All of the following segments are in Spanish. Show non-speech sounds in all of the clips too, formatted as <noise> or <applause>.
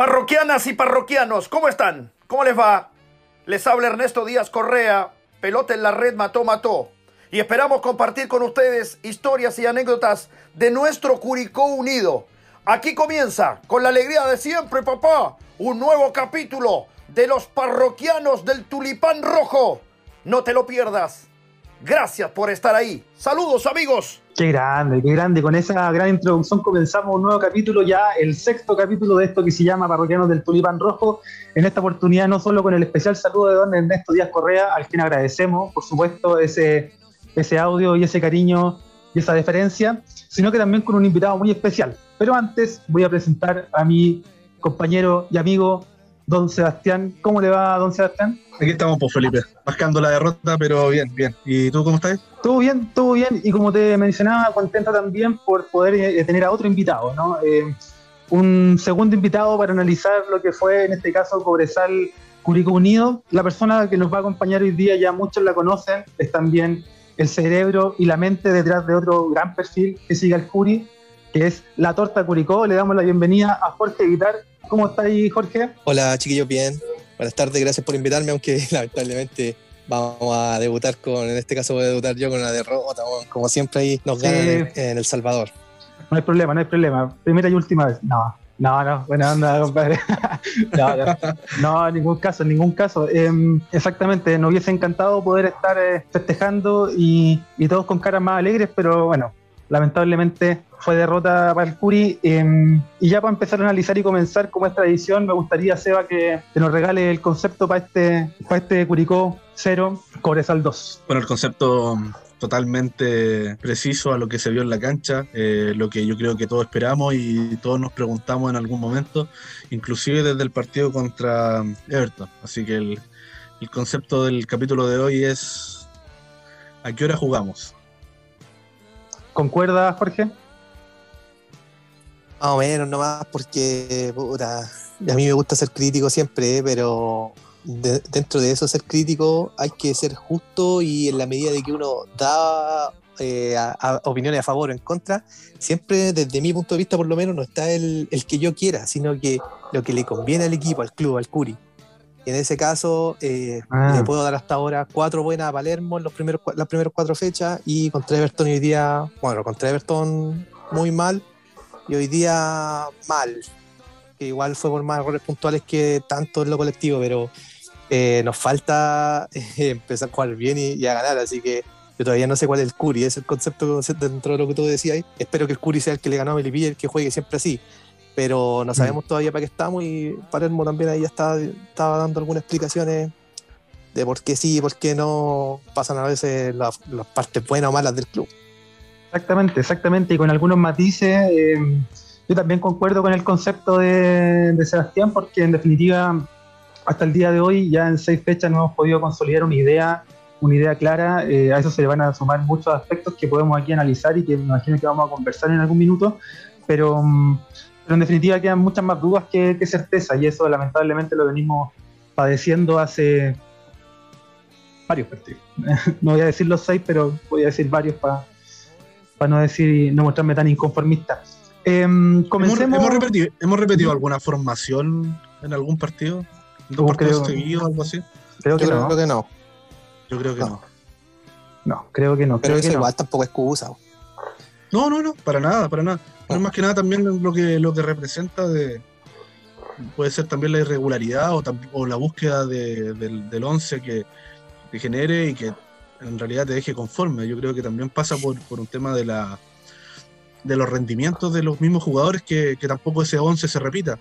Parroquianas y parroquianos, ¿cómo están? ¿Cómo les va? Les habla Ernesto Díaz Correa, pelota en la red mató, mató. Y esperamos compartir con ustedes historias y anécdotas de nuestro Curicó Unido. Aquí comienza, con la alegría de siempre, papá, un nuevo capítulo de los parroquianos del Tulipán Rojo. No te lo pierdas. Gracias por estar ahí. Saludos amigos. Qué grande, qué grande. Con esa gran introducción comenzamos un nuevo capítulo, ya el sexto capítulo de esto que se llama Parroquianos del Tulipán Rojo. En esta oportunidad no solo con el especial saludo de don Ernesto Díaz Correa, al quien agradecemos, por supuesto, ese, ese audio y ese cariño y esa deferencia, sino que también con un invitado muy especial. Pero antes voy a presentar a mi compañero y amigo don Sebastián. ¿Cómo le va, don Sebastián? Aquí estamos, pues Felipe, buscando la derrota, pero bien, bien. ¿Y tú cómo estás? Todo bien, todo bien. Y como te mencionaba, contenta también por poder eh, tener a otro invitado, ¿no? Eh, un segundo invitado para analizar lo que fue, en este caso, Cobresal Curicó Unido. La persona que nos va a acompañar hoy día, ya muchos la conocen, es también el cerebro y la mente detrás de otro gran perfil que sigue al Curi, que es La Torta Curicó. Le damos la bienvenida a Jorge Guitar. ¿Cómo está ahí, Jorge? Hola, chiquillos, bien. Buenas tardes, gracias por invitarme, aunque <laughs> lamentablemente vamos a debutar con, en este caso voy a debutar yo con una derrota, como siempre ahí nos ganan en, El Salvador. No hay problema, no hay problema. Primera y última vez. No, no, no, buena onda, <laughs> compadre. no, no, no, en ningún caso, en ningún caso. Em, exactamente, nos hubiese encantado poder estar eh, festejando y, y todos con caras más alegres, pero bueno, lamentablemente fue derrota para el Curi. Em, y ya para empezar a analizar y comenzar, como es tradición, me gustaría, Seba, que, nos regale el concepto para este, para este Curicó 0, Cobresal 2. Bueno, el concepto totalmente preciso a lo que se vio en la cancha, eh, lo que yo creo que todos esperamos y todos nos preguntamos en algún momento, inclusive desde el partido contra Everton. Así que el, el concepto del capítulo de hoy es ¿a qué hora jugamos? ¿Concuerda, Jorge? Más o menos nomás, porque puta, a mí me gusta ser crítico siempre, pero dentro de eso ser crítico hay que ser justo y en la medida de que uno da eh, opiniones a favor o en contra, siempre desde mi punto de vista por lo menos no está el, el, que yo quiera, sino que lo que le conviene al equipo, al club, al Curi. En ese caso, eh, ah. le puedo dar hasta ahora cuatro buenas a Palermo en los primeros, las primeras cuatro fechas y contra Everton hoy día, bueno, contra Everton muy mal y hoy día mal. Que igual fue por más errores puntuales que tanto en lo colectivo, pero eh, nos falta <laughs> eh, empezar a jugar bien y, a ganar, así que yo todavía no sé cuál es el Curi, es el concepto dentro de lo que tú decías Espero que el Curi sea el que le ganó a Melipilla, el que juegue siempre así pero no sabemos mm. todavía para qué estamos y Palermo también ahí ya estaba, estaba dando algunas explicaciones de por qué sí y por qué no pasan a veces las, partes buenas o malas del club. Exactamente, exactamente, y con algunos matices. Eh, yo también concuerdo con el concepto de, Sebastián, porque en definitiva, hasta el día de hoy, ya en seis fechas no hemos podido consolidar una idea, una idea clara. Eh, a eso se le van a sumar muchos aspectos que podemos aquí analizar y que me imagino que vamos a conversar en algún minuto. Pero mm, pero en definitiva quedan muchas más dudas que, que certeza y eso lamentablemente lo venimos padeciendo hace varios partidos. <laughs> no voy a decir los seis, pero voy a decir varios para no decir no mostrarme tan inconformista. Em, comencemos... ¿Hemos, repetido, alguna formación en algún partido? ¿Dos partidos seguidos o algo así? Creo que, no. creo que no. Yo creo que no. No, creo que no. Pero creo eso que igual tampoco es excusa. No, no, no, para nada, para nada. Es más que nada también lo que, lo que representa de. Puede ser también la irregularidad o, la búsqueda del, del once que, genere y que en realidad te deje conforme. Yo creo que también pasa por, un tema de la de los rendimientos de los mismos jugadores que, tampoco ese once se repita.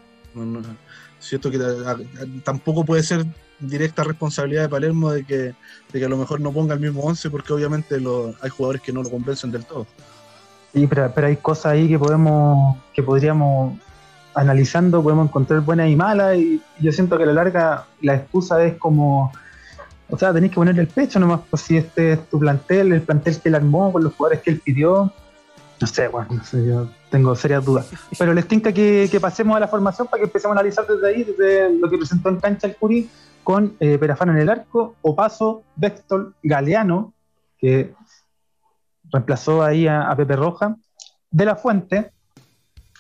Cierto que tampoco puede ser directa responsabilidad de Palermo de que, de que a lo mejor no ponga el mismo once porque obviamente hay jugadores que no lo convencen del todo. Sí, pero, hay cosas ahí que podemos, que podríamos, analizando, podemos encontrar buenas y malas, y yo siento que a la larga la excusa es como, o sea, tenéis que ponerle el pecho nomás, pues si este es tu plantel, el plantel que él armó, con los jugadores que él pidió, no sé, bueno, no sé, yo tengo serias dudas. Pero les tinca que, pasemos a la formación para que empecemos a analizar desde ahí, desde lo que presentó en cancha el Curi, con eh, Perafano en el arco, Opaso, Bextol, Galeano, que reemplazó ahí a, Pepe Roja. De la Fuente,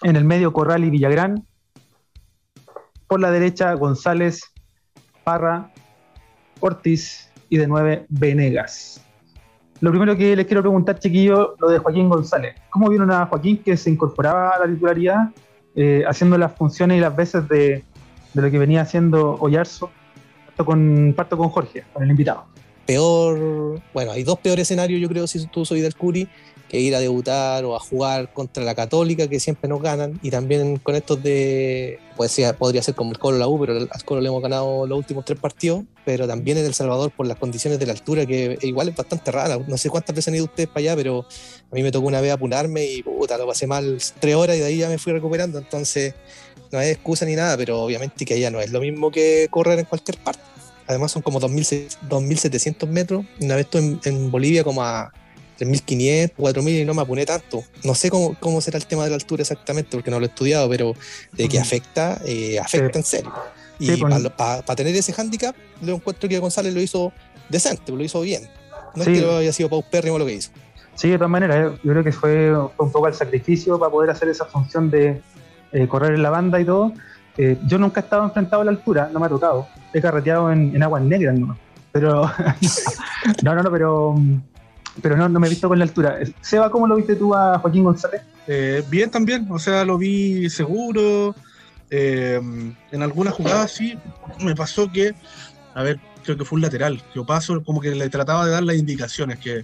en el medio Corral y Villagrán. por la derecha, González, Parra, Ortiz y de 9, Venegas. Lo primero que les quiero preguntar, chiquillo, lo de Joaquín González. ¿Cómo vieron a Joaquín que se incorporaba a la titularidad, eh, haciendo las funciones y las veces de, de lo que venía haciendo Oyarzo? Parto con, parto con Jorge, con el invitado. Peor, bueno, hay dos peores escenarios, yo creo, si tú soy del Curi, que ir a debutar o a jugar contra la Católica, que siempre nos ganan, y también con estos de, pues sí, podría ser como el Colo la U, pero al Colo le hemos ganado los últimos tres partidos, pero también en El Salvador por las condiciones de la altura, que igual es bastante rara. No sé cuántas veces han ido ustedes para allá, pero a mí me tocó una vez apunarme y puta, lo pasé mal tres horas y de ahí ya me fui recuperando, entonces no hay excusa ni nada, pero obviamente que allá no es lo mismo que correr en cualquier parte. Además son como 2.700 metros. Una vez estuve en, en Bolivia como a 3.500, 4.000 y no me apuné tanto. No sé cómo, cómo será el tema de la altura exactamente porque no lo he estudiado, pero de que afecta, eh, afecta Sí. en serio. Y Sí, pues. para tener ese handicap, yo encuentro que González lo hizo decente, lo hizo bien. No Sí. es que lo haya sido paupérrimo lo que hizo. Sí, de todas maneras, eh, yo creo que fue, fue un poco el sacrificio para poder hacer esa función de eh, correr en la banda y todo. Eh, yo nunca he estado enfrentado a la altura, no me ha tocado. He carreteado en, en aguas negras, ¿no? Pero. <laughs> no, no, no, pero. Pero no, no me he visto con la altura. Seba, ¿cómo lo viste tú a Joaquín González? Eh, bien también, o sea, lo vi seguro. eh, en algunas jugadas sí, me pasó que, a ver, creo que fue un lateral. Yo paso, como que le trataba de dar las indicaciones, que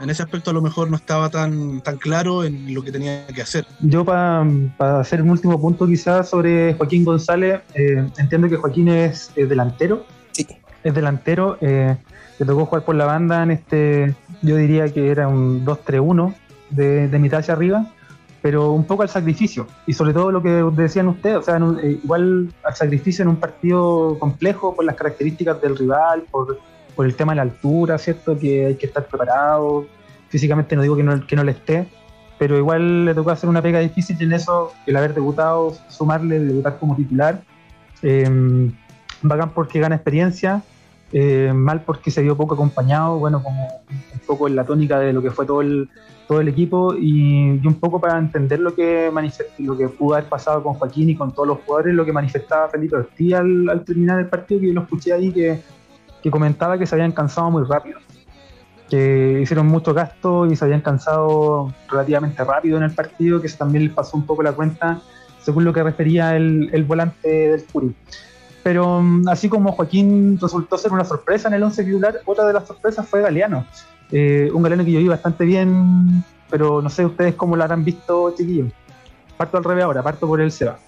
en ese aspecto a lo mejor no estaba tan, tan claro en lo que tenía que hacer. Yo, para hacer un último punto, quizás sobre Joaquín González, eh, entiendo que Joaquín es eh, delantero. Sí. es delantero. Eh, le tocó jugar por la banda en este, yo diría que era un 2-3-1 de, de mitad hacia arriba, pero un poco al sacrificio. Y sobre todo lo que decían ustedes, o sea, un- eh, igual al sacrificio en un partido complejo por las características del rival, por, por el tema de la altura, ¿cierto? Que hay que estar preparado. Físicamente no digo que no, que le esté, pero igual le tocó hacer una pega difícil en eso, el haber debutado, sumarle, debutar como titular. Eh, bacán porque gana experiencia, eh, mal porque se vio poco acompañado, bueno, como un poco en la tónica de lo que fue todo el, todo el equipo y, un poco para entender lo que, lo que pudo haber pasado con Joaquín y con todos los jugadores, lo que manifestaba Felipe Ortiz al, al terminar el partido, que yo lo escuché ahí, que, que comentaba que se habían cansado muy rápido, que hicieron mucho gasto y se habían cansado relativamente rápido en el partido, que eso también les pasó un poco la cuenta, según lo que refería el, volante del Curi. Pero mm, así como Joaquín resultó ser una sorpresa en el 11 titular, otra de las sorpresas fue Galeano. Eh, un Galeano que yo vi bastante bien, pero no sé ustedes cómo lo habrán visto, chiquillos. Parto al revés ahora, parto por el Seba.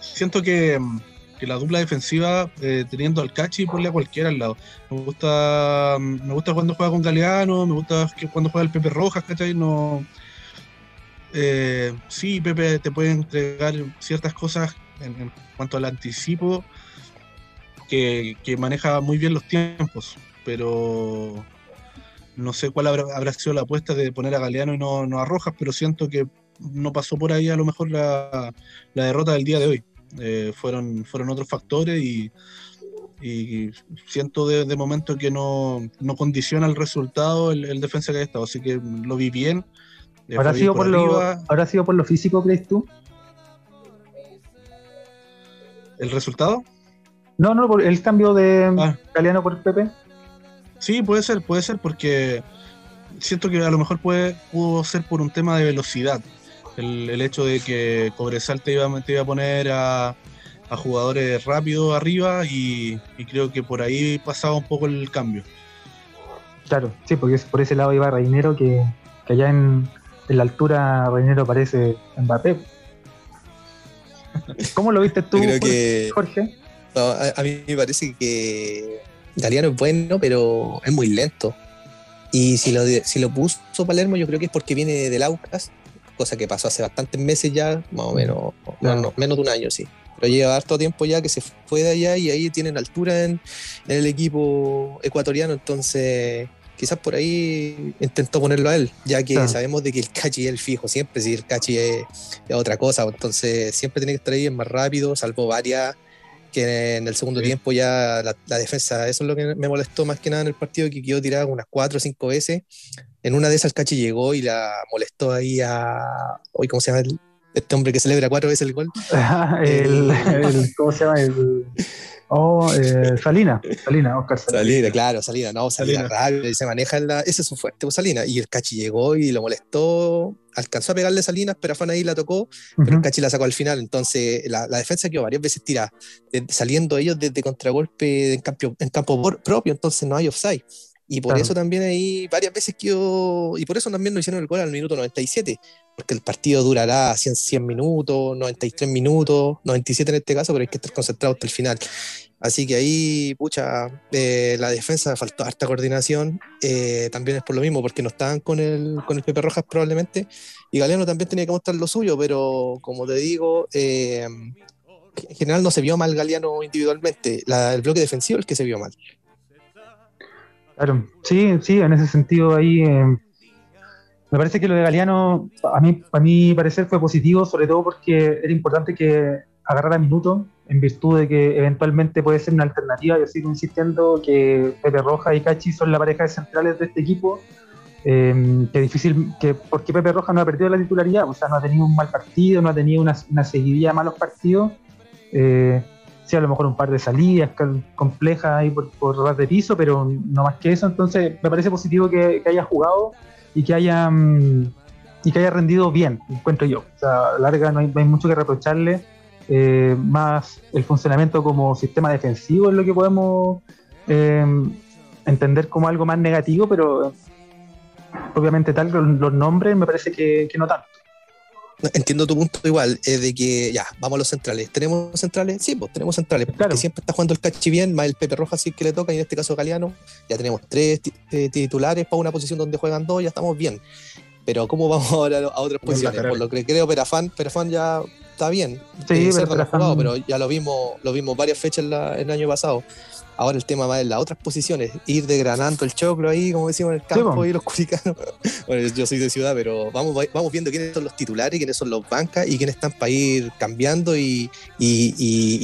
Siento que, mm, que la dupla defensiva, eh, teniendo al Cachi, ponle a cualquiera al lado. Me gusta, mm, me gusta cuando juega con Galeano, me gusta cuando juega el Pepe Rojas, ¿cachai? No, eh, sí, Pepe te puede entregar ciertas cosas en, en cuanto al anticipo, que, que maneja muy bien los tiempos, pero no sé cuál habrá, habrá sido la apuesta de poner a Galeano y no, no a Rojas, pero siento que no pasó por ahí a lo mejor la, la derrota del día de hoy. Eh, fueron, fueron otros factores y, y siento de, de momento que no, no condiciona el resultado el, el defensa que ha estado, así que lo vi bien. eh, ¿Habrá sido, por lo. ¿Habrá sido por lo físico, crees tú? ¿El resultado? No, no, por el cambio de Ah. Galeano por Pepe. Sí, puede ser, puede ser, porque siento que a lo mejor puede, pudo ser por un tema de velocidad. El, el hecho de que Cobresal te iba, a- te iba a poner a, a jugadores rápidos arriba y, y creo que por ahí pasaba un poco el cambio. Claro, sí, porque es por ese lado iba Reinero, que, que allá en, en la altura Reinero parece Mbappé. ¿Cómo lo viste tú, que Jorge? no, a, a mí me parece que Galeano es bueno, pero es muy lento. Y si lo, de- si lo puso Palermo, yo creo que es porque viene del Aucas, cosa que pasó hace bastantes meses ya, más o menos, no, no, menos de un año, sí. Pero lleva harto tiempo ya que se fue de allá y ahí tienen altura en, en el equipo ecuatoriano, entonces quizás por ahí intentó ponerlo a él, ya que sabemos de que el Cachi es el fijo siempre, si el Cachi es, es otra cosa, entonces siempre tiene que estar ahí es más rápido, salvo varias que en el segundo Sí. tiempo ya la, la defensa, eso es lo que me molestó más que nada en el partido, que quedó tirada unas cuatro o cinco veces. En una de esas Cachi llegó y la molestó ahí a, hoy ¿cómo se llama? El, Este hombre que celebra cuatro veces el gol. <laughs> el, el, ¿Cómo se llama? El, Oh, eh, Salina, Salina, Oscar Salina. Salina, claro, Salina, no, Salina, Salina. y se maneja en la. Ese es su fuerte, pues, Salina. Y el Cachi llegó y lo molestó, alcanzó a pegarle Salinas, pero Afán ahí la tocó, pero el Cachi la sacó al final. Entonces, la, la defensa quedó varias veces tirada, saliendo ellos desde contragolpe en campo, en campo propio, entonces no hay offside. Y por eso también ahí varias veces quedó, y por eso también no hicieron el gol al minuto 97, porque el partido durará 100, 100 minutos, 93 minutos, 97 en este caso, pero hay que estar concentrado hasta el final. Así que ahí, pucha, eh, la defensa faltó harta coordinación, eh, también es por lo mismo, porque no estaban con el, con el Pepe Rojas probablemente, y Galeano también tenía que mostrar lo suyo, pero como te digo, eh, en general no se vio mal Galeano individualmente, el bloque defensivo es el que se vio mal. Claro, sí, sí, en ese sentido ahí eh, me parece que lo de Galeano, a mí, a mi parecer fue positivo, sobre todo porque era importante que agarrara minutos, en virtud de que eventualmente puede ser una alternativa. Yo sigo insistiendo que Pepe Roja y Cachi son la pareja de centrales de este equipo. Eh, que difícil, que porque Pepe Roja no ha perdido la titularidad, o sea, no ha tenido un mal partido, no ha tenido una, una seguidilla de malos partidos. Eh, a lo mejor un par de salidas complejas ahí por, por de piso, pero no más que eso. Entonces, me parece positivo que, haya jugado y que haya mm, y que haya rendido bien, encuentro yo. O sea, larga no hay, mucho que reprocharle. Eh, más el funcionamiento como sistema defensivo es lo que podemos eh, entender como algo más negativo, pero obviamente tal los nombres me parece que no tanto. Entiendo tu punto igual, es de que ya, vamos a los centrales. ¿Tenemos centrales? Sí, pues tenemos centrales. Porque siempre está jugando el Cachi bien, más el Pepe Rojas sí que le toca, y en este caso Galeano. Ya tenemos tres eh, titulares para una posición donde juegan dos, ya estamos bien. Pero ¿cómo vamos <laughs> ahora a otras posiciones? Por lo que creo, Perafán, Perafán ya está bien. Sí, eh, pero, jugado, pero ya lo vimos, lo vimos varias fechas el año pasado. Ahora el tema va en las otras posiciones, ir degranando el choclo ahí, como decimos en el campo, y los curicanos. <laughs> Bueno, yo soy de ciudad, pero vamos, vamos viendo quiénes son los titulares, quiénes son los bancas y quiénes están para ir cambiando y,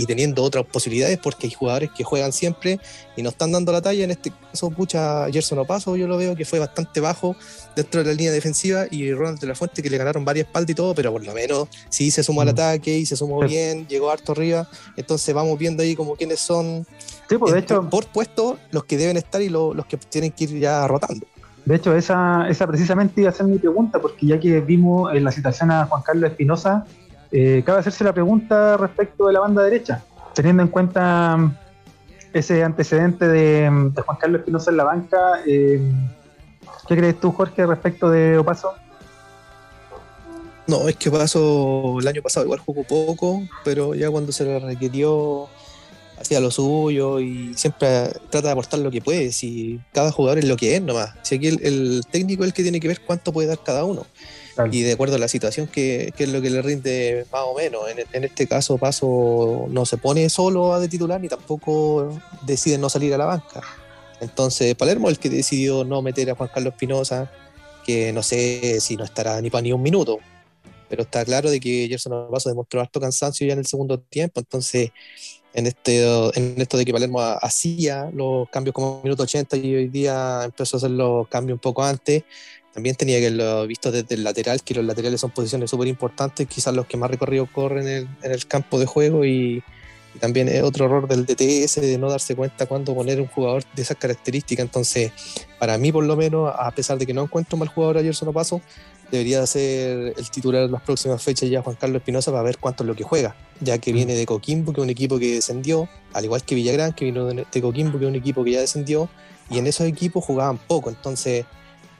teniendo otras posibilidades, porque hay jugadores que juegan siempre y no están dando la talla. En este caso, pucha, Gerson Opaso, yo lo veo que fue bastante bajo dentro de la línea defensiva y Ronald de la Fuente que le ganaron varias espaldas y todo, pero por lo menos sí se sumó al mm. ataque y se sumó bien, llegó harto arriba. Entonces vamos viendo ahí como quiénes son pues, de hecho, por puesto los que deben estar y los que tienen que ir ya rotando. De hecho, esa, esa precisamente iba a ser mi pregunta, porque ya que vimos en la citación a Juan Carlos Espinosa, eh, cabe hacerse la pregunta respecto de la banda derecha, teniendo en cuenta mm, ese antecedente de, Juan Carlos Espinosa en la banca. Eh, ¿Qué crees tú, Jorge, respecto de Opaso? No, es que Opaso el año pasado igual jugó poco, pero ya cuando se le requirió hacía lo suyo y siempre trata de aportar lo que puede. Si cada jugador es lo que es nomás. Si aquí el, técnico es el que tiene que ver cuánto puede dar cada uno. Y de acuerdo a la situación, que, es lo que le rinde más o menos. En, este caso, Paso no se pone solo a de titular ni tampoco decide no salir a la banca. Entonces, Palermo es el que decidió no meter a Juan Carlos Espinosa, que no sé si no estará ni para ni un minuto. Pero está claro de que Gerson Paso demostró harto cansancio ya en el segundo tiempo. Entonces, en, este, en esto de que Palermo hacía los cambios como minuto 80 y hoy día empezó a hacer los cambios un poco antes. También tenía que lo visto desde el lateral, que los laterales son posiciones súper importantes, quizás los que más recorrido corren en el, campo de juego y, también es otro error del DTS de no darse cuenta cuándo poner un jugador de esas características. Entonces, para mí por lo menos, a pesar de que no encuentro mal jugador ayer, no paso, debería ser el titular en las próximas fechas ya Juan Carlos Espinosa para ver cuánto es lo que juega, ya que mm. viene de Coquimbo, que es un equipo que descendió, al igual que Villagrán, que vino de Coquimbo, que es un equipo que ya descendió, y en esos equipos jugaban poco, entonces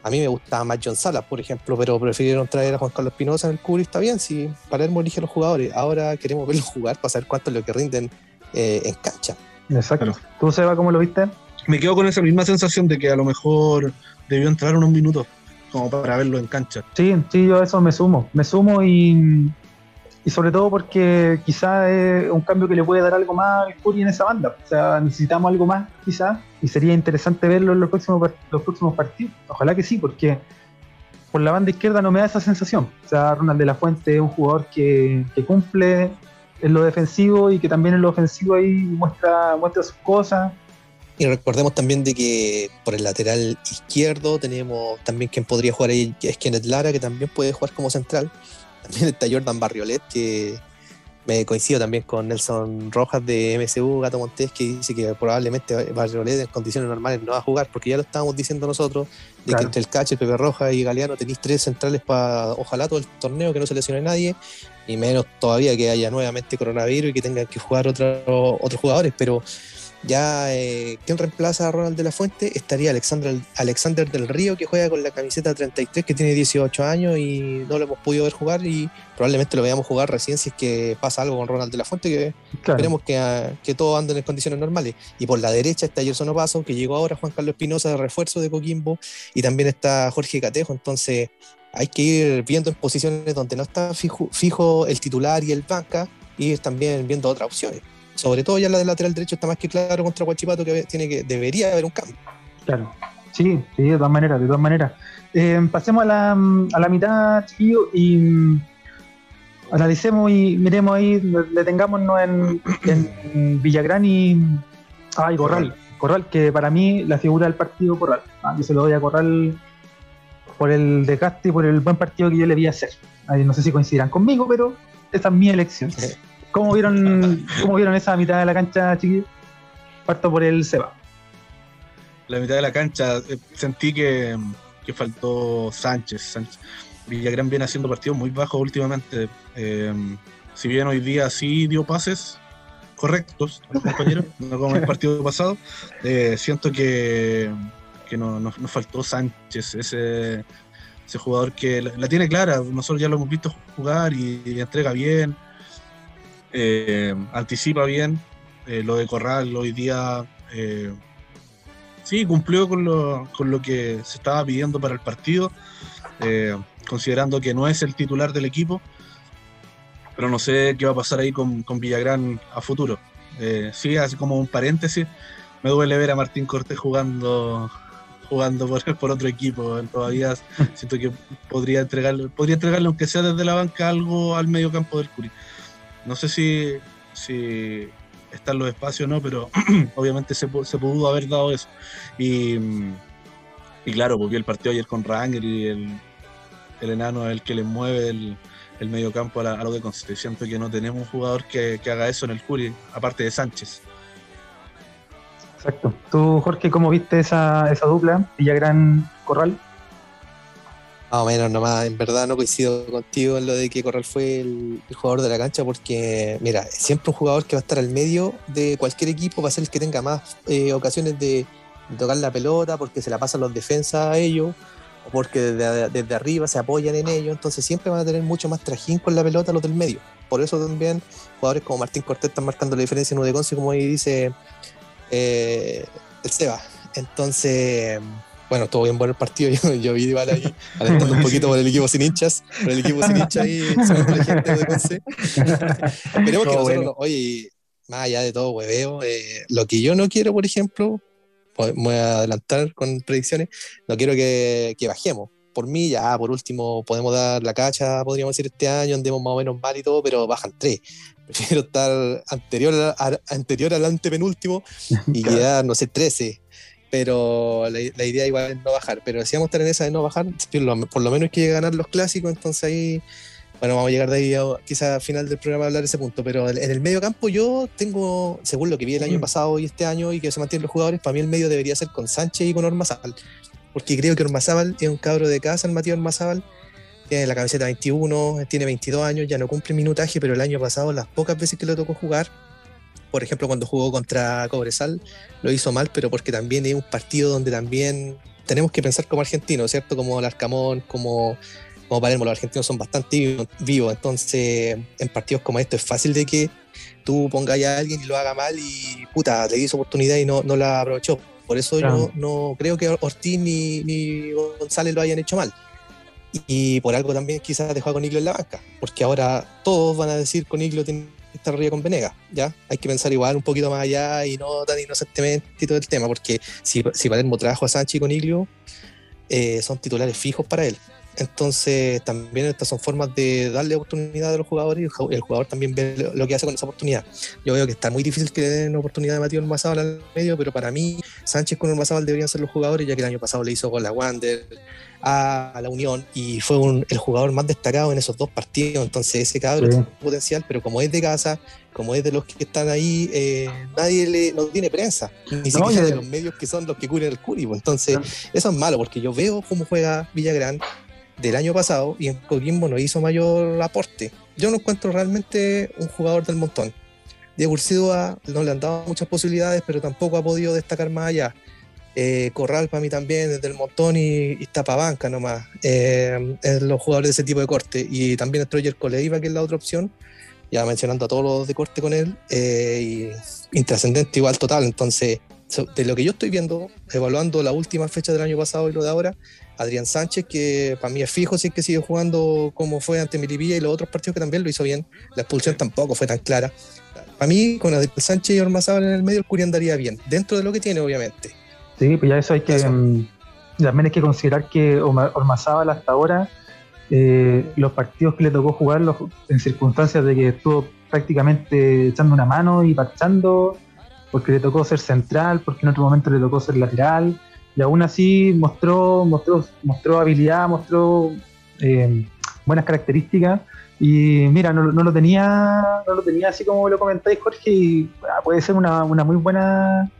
a mí me gustaba más John Salas, por ejemplo, pero prefirieron traer a Juan Carlos Espinosa en el cubre está bien, si Palermo elige a los jugadores, ahora queremos verlos <laughs> jugar para saber cuánto es lo que rinden eh, en cancha. Exacto. ¿Tú, Seba, cómo lo viste? Me quedo con esa misma sensación de que a lo mejor debió entrar unos minutos como para verlo en cancha. Sí, sí, yo a eso me sumo. Me sumo y, y sobre todo porque quizá es un cambio que le puede dar algo más al Curry en esa banda. O sea, necesitamos algo más, quizá, y sería interesante verlo en los próximos, los próximos partidos. Ojalá que sí, porque por la banda izquierda no me da esa sensación. O sea, Ronald de la Fuente es un jugador que, que cumple en lo defensivo y que también en lo ofensivo ahí muestra, muestra sus cosas y recordemos también de que por el lateral izquierdo tenemos también quien podría jugar ahí, que es Kenneth Lara, que también puede jugar como central. También está Jordan Barriolet, que me coincido también con Nelson Rojas de MSU Gato Montés, que dice que probablemente Barriolet en condiciones normales no va a jugar, porque ya lo estábamos diciendo nosotros, de Claro. que entre el Cache, Pepe Roja y Galeano tenéis tres centrales para ojalá todo el torneo, que no se lesione nadie, y menos todavía que haya nuevamente coronavirus y que tengan que jugar otro- otros jugadores, pero ya, eh, ¿quién reemplaza a Ronald de la Fuente? Estaría Alexander, Alexander del Río, que juega con la camiseta 33, que tiene 18 años y no lo hemos podido ver jugar y probablemente lo veamos jugar recién si es que pasa algo con Ronald de la Fuente, que Claro. esperemos que, ah, que todo ande en condiciones normales. Y por la derecha está Gerson Opaso, que llegó ahora Juan Carlos Espinosa de refuerzo de Coquimbo, y también está Jorge Catejo, entonces hay que ir viendo en posiciones donde no está fijo, fijo el titular y el banca, y ir también viendo otras opciones. Sobre todo ya la del lateral derecho está más que claro contra Guachipato que tiene que debería haber un cambio. Claro. Sí, sí, de todas maneras, de todas maneras. Eh, pasemos a la, a la mitad, chiquillos, y mm, analicemos y miremos ahí, detengámonos en, en Villagrán y. Ay, Corral. Corral, que para mí la figura del partido Corral. Ah, yo se lo doy a Corral por el desgaste y por el buen partido que yo le vi hacer. Ay, no sé si coincidirán conmigo, pero esa es mi elección. <laughs> ¿Cómo vieron, <laughs> cómo vieron esa mitad de la cancha, chiquillos? Parto por el Seba. la mitad de la cancha eh, sentí que, que faltó Sánchez. Sánchez. Villagrán viene haciendo partidos muy bajos últimamente. Eh, si bien hoy día sí dio pases correctos compañero, <laughs> no como el partido pasado, eh, siento que, que no- nos, nos faltó Sánchez, ese, ese jugador que la, la tiene clara. Nosotros ya lo hemos visto jugar y, y entrega bien, eh, anticipa bien. Eh, lo de Corral hoy día eh, sí cumplió con lo, con lo que se estaba pidiendo para el partido, eh, considerando que no es el titular del equipo. Pero no sé qué va a pasar ahí con, Villagrán a futuro. Sí, así como un paréntesis, me duele ver a Martín Cortés jugando jugando por, <laughs> por otro equipo. Todavía siento que podría entregarle, podría entregarle, aunque sea desde la banca, algo al medio campo del Curi. No sé si, si están los espacios o no, pero <clears throat> obviamente se, pu- se pudo haber dado eso. Y, y claro, vi el partido ayer con Ranger y el, el enano es el que le mueve el, el medio campo a, lo de Conce. Siento que no tenemos un jugador que, que haga eso en el Curi, aparte de Sánchez. Exacto. Tú, Jorge, ¿cómo viste esa, esa dupla? Villagrán Corral. Más o menos nomás, en verdad no coincido contigo en lo de que Corral fue el, jugador de la cancha porque, mira, siempre un jugador que va a estar al medio de cualquier equipo va a ser el que tenga más eh, ocasiones de, tocar la pelota porque se la pasan los defensas a ellos o porque desde, desde arriba se apoyan en ellos, entonces siempre van a tener mucho más trajín con la pelota los del medio. Por eso también jugadores como Martín Cortés están marcando la diferencia en Udeconce, como ahí dice eh, el Seba. Entonces, bueno, estuvo bien bueno el partido. <laughs> Yo, yo vi igual ahí alentando un poquito por el equipo sin hinchas, por el equipo sin hinchas ahí, la gente de Conce. <laughs> Esperemos que nosotros, bueno. no- oye, más allá de todo hueveo, eh, lo que yo no quiero, por ejemplo, pues, voy a adelantar con predicciones, no quiero que, que bajemos. Por mí, ya por último, podemos dar la cacha, podríamos decir este año, andemos más o menos mal y todo, pero bajan tres. <laughs> Prefiero estar anterior, a- anterior al antepenúltimo y quedar, no sé, 13. Pero la, la idea igual es no bajar. Pero si vamos a estar en esa de no bajar, por lo, lo menos hay que ganar los clásicos. Entonces ahí, bueno, vamos a llegar de ahí a, quizá al final del programa a hablar de ese punto. Pero en el medio campo yo tengo, según lo que vi el año pasado y este año y que se mantienen los jugadores, para mí el medio debería ser con Sánchez y con Ormazábal. Porque creo que Ormazábal es un cabro de casa, el Matías Ormazábal. Tiene la camiseta 21, tiene 22 años, ya no cumple minutaje, pero el año pasado, las pocas veces que le tocó jugar, por ejemplo, cuando jugó contra Cobresal, lo hizo mal, pero porque también es un partido donde también tenemos que pensar como argentinos, ¿cierto? Como el Arcamón, como, como Palermo, los argentinos son bastante vivo- vivos, entonces en partidos como estos es fácil de que tú pongas a alguien y lo haga mal y puta, le hizo oportunidad y no, no la aprovechó. Por eso Claro. yo no creo que Ortiz ni, ni González lo hayan hecho mal. Y por algo también quizás dejó a Coniglio en la banca, porque ahora todos van a decir Coniglio tiene estar arriba con Venega, ¿ya? Hay que pensar igual un poquito más allá y no tan inocentemente y todo el tema, porque si, si Palermo trajo a Sánchez y Coniglio, eh, son titulares fijos para él. Entonces también estas son formas de darle oportunidad a los jugadores y el jugador también ve lo que hace con esa oportunidad. Yo veo que está muy difícil que le den oportunidad a Matías Ormazábal al medio, pero para mí Sánchez con Ormazábal deberían ser los jugadores, ya que el año pasado le hizo con la Wander, a la Unión y fue el jugador más destacado en esos dos partidos. Entonces, ese cabrón tiene potencial, pero como es de casa, como es de los que están ahí, eh, nadie le, no tiene prensa, ni siquiera de los medios que son los que cubren el Curi. Entonces, eso es malo porque yo veo cómo juega Villagrán del año pasado y en Coquimbo no hizo mayor aporte. Yo no encuentro realmente un jugador del montón. Diego Ursidua no le han dado muchas posibilidades, pero tampoco ha podido destacar más allá. Eh, Corral para mí también desde el montón y, y está para banca nomás. Eh, los jugadores de ese tipo de corte. Y también el Troyer Coleiva, que es la otra opción, ya mencionando a todos los de corte con él, eh, y intrascendente igual total. Entonces, de lo que yo estoy viendo, evaluando la última fecha del año pasado y lo de ahora, Adrián Sánchez, que para mí es fijo, si es que sigue jugando como fue ante Milipilla y los otros partidos que también lo hizo bien. La expulsión tampoco fue tan clara. Para mí, con Adrián Sánchez y Ormazábal en el medio, el Curi andaría bien, dentro de lo que tiene, obviamente. Sí, pues ya eso hay que. Mm, también hay que considerar que Ormazábal hasta ahora, eh, los partidos que le tocó jugar en circunstancias de que estuvo prácticamente echando una mano y parchando, porque le tocó ser central, porque en otro momento le tocó ser lateral, y aún así mostró, mostró, mostró habilidad, mostró eh, buenas características. Y mira, no, lo tenía, no lo tenía así como lo comentáis, Jorge, y ah, puede ser una, una muy buena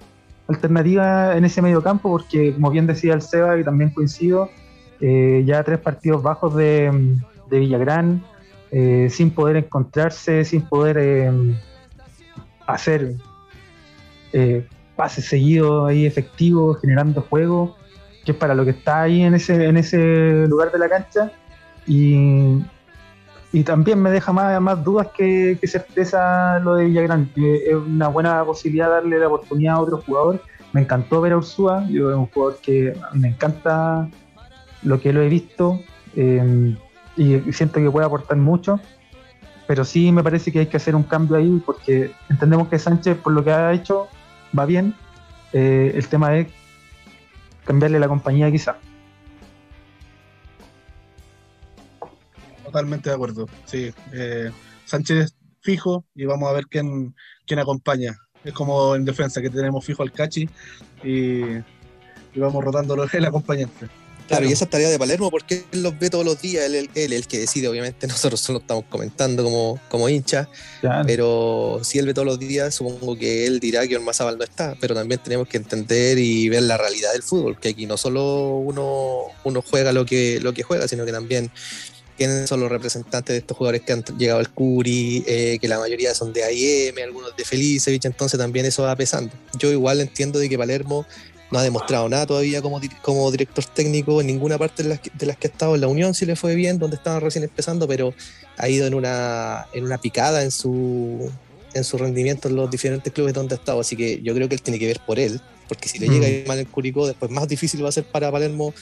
alternativa en ese medio campo, porque como bien decía el Seba, y también coincido, eh, ya tres partidos bajos de, de Villagrán, eh, sin poder encontrarse, sin poder eh, pases seguidos ahí efectivos, generando juego, que es para lo que está ahí en ese, en ese lugar de la cancha. Y, y también me deja más, más dudas que, certeza lo de Villagrán, que es una buena posibilidad darle la oportunidad a otro jugador. Me encantó ver a Ursúa, yo es un jugador que me encanta lo que lo he visto em, y siento que puede aportar mucho, pero sí me parece que hay que hacer un cambio ahí porque entendemos que Sánchez por lo que ha hecho va bien, eh, el tema es cambiarle la compañía quizá. Totalmente de acuerdo. Sí, eh, Sánchez fijo y vamos a ver quién, quién acompaña. Es como en defensa, que tenemos fijo al Cachi y, vamos rotando <laughs> el acompañante. Claro, y esa tarea de Palermo, porque él los ve todos los días, él es el que decide, obviamente, <laughs> nosotros solo estamos comentando como, como hincha, pero si él ve todos los días, supongo que él dirá que Ormazábal no está, pero también tenemos que entender y ver la realidad del fútbol, que aquí no solo uno, uno juega lo que, lo que juega, sino que también quiénes son los representantes de estos jugadores que han llegado al Curi, eh, que la mayoría son de AIM, algunos de Felicevich, entonces también eso va pesando. Yo igual entiendo de que Palermo no ha demostrado nada todavía como, como director técnico en ninguna parte de las, que, de las que ha estado en la Unión, si le fue bien, donde estaba recién empezando, pero ha ido en una, en una picada en su, en su rendimiento en los diferentes clubes donde ha estado, así que yo creo que él tiene que ver por él, porque si le llega mm. mal el Curicó, después más difícil va a ser para Palermo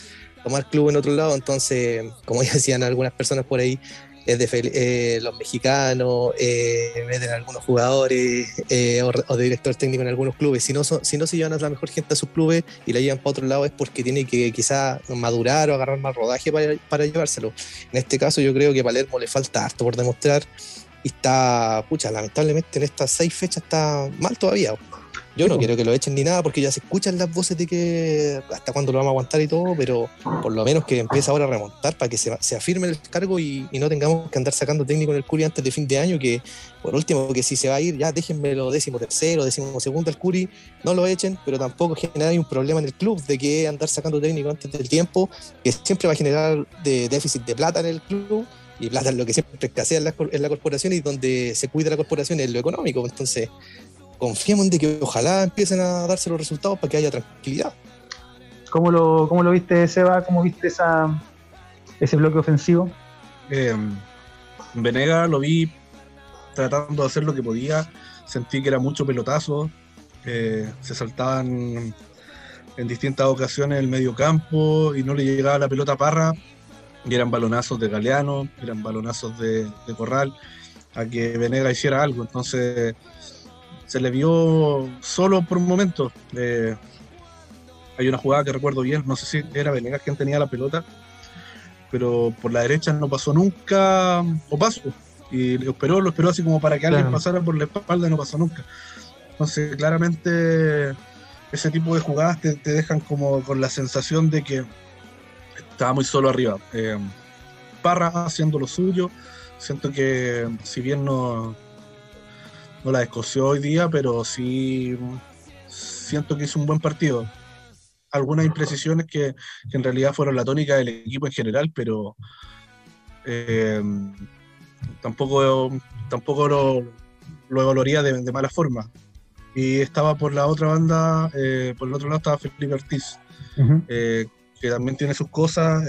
tomar club en otro lado. Entonces, como ya decían algunas personas por ahí, es de eh, los mexicanos, eh, algunos jugadores eh, o, de director técnico en algunos clubes. Si no, si no se llevan a la mejor gente a sus clubes y la llevan para otro lado es porque tiene que quizá madurar o agarrar más rodaje para, para llevárselo. En este caso yo creo que a Palermo le falta harto por demostrar y está, pucha, lamentablemente en estas seis fechas está mal todavía. Yo no quiero que lo echen ni nada porque ya se escuchan las voces de que hasta cuándo lo vamos a aguantar y todo, pero por lo menos que empiece ahora a remontar para que se, se afirme el cargo y, no tengamos que andar sacando técnico en el Curi antes de fin de año, que por último, que si se va a ir, ya déjenmelo décimo tercero, décimo segundo el Curi, no lo echen, pero tampoco genera un problema en el club de que andar sacando técnico antes del tiempo, que siempre va a generar de déficit de plata en el club y plata es lo que siempre escasea en la, en la corporación y donde se cuida la corporación es lo económico. Entonces, confiemos en que ojalá empiecen a darse los resultados para que haya tranquilidad. ¿Cómo lo, cómo lo viste, Seba? ¿Cómo viste esa, ese bloque ofensivo? Eh, Venega lo vi tratando de hacer lo que podía. Sentí que era mucho pelotazo. Eh, se saltaban en distintas ocasiones el medio campo y no le llegaba la pelota a Parra. Y eran balonazos de Galeano, eran balonazos de, de Corral, a que Venega hiciera algo. Entonces se le vio solo por un momento. Eh, hay una jugada que recuerdo bien, no sé si era Venegas quien tenía la pelota, pero por la derecha no pasó nunca o paso. Y lo esperó, lo esperó así como para que alguien pasara por la espalda y no pasó nunca. Entonces, claramente, ese tipo de jugadas te, dejan como con la sensación de que estaba muy solo arriba. Eh, Parra haciendo lo suyo. Siento que, si bien no, no la descoció hoy día, pero sí siento que hizo un buen partido. Algunas imprecisiones que, en realidad fueron la tónica del equipo en general, pero eh, tampoco, tampoco lo, lo evaluaría de, mala forma. Y estaba por la otra banda, eh, por el otro lado estaba Felipe Ortiz, eh, que también tiene sus cosas.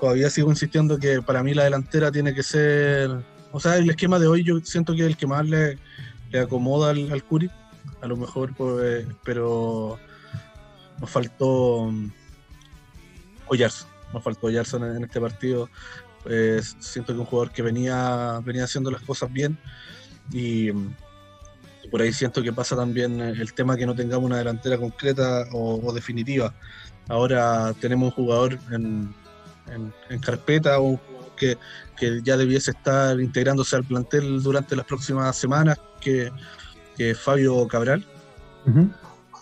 todavía sigo insistiendo que para mí la delantera tiene que ser. O sea, el esquema de hoy yo siento que es el que más le, le acomoda al, al Curi a lo mejor, pues, pero nos faltó Oyarzo, nos faltó Oyarzo en, este partido. Pues, siento que un jugador que venía, venía haciendo las cosas bien y, por ahí siento que pasa también el tema que no tengamos una delantera concreta o, definitiva. Ahora tenemos un jugador en, en, carpeta, un que, que, ya debiese estar integrándose al plantel durante las próximas semanas, que que es Fabio Cabral.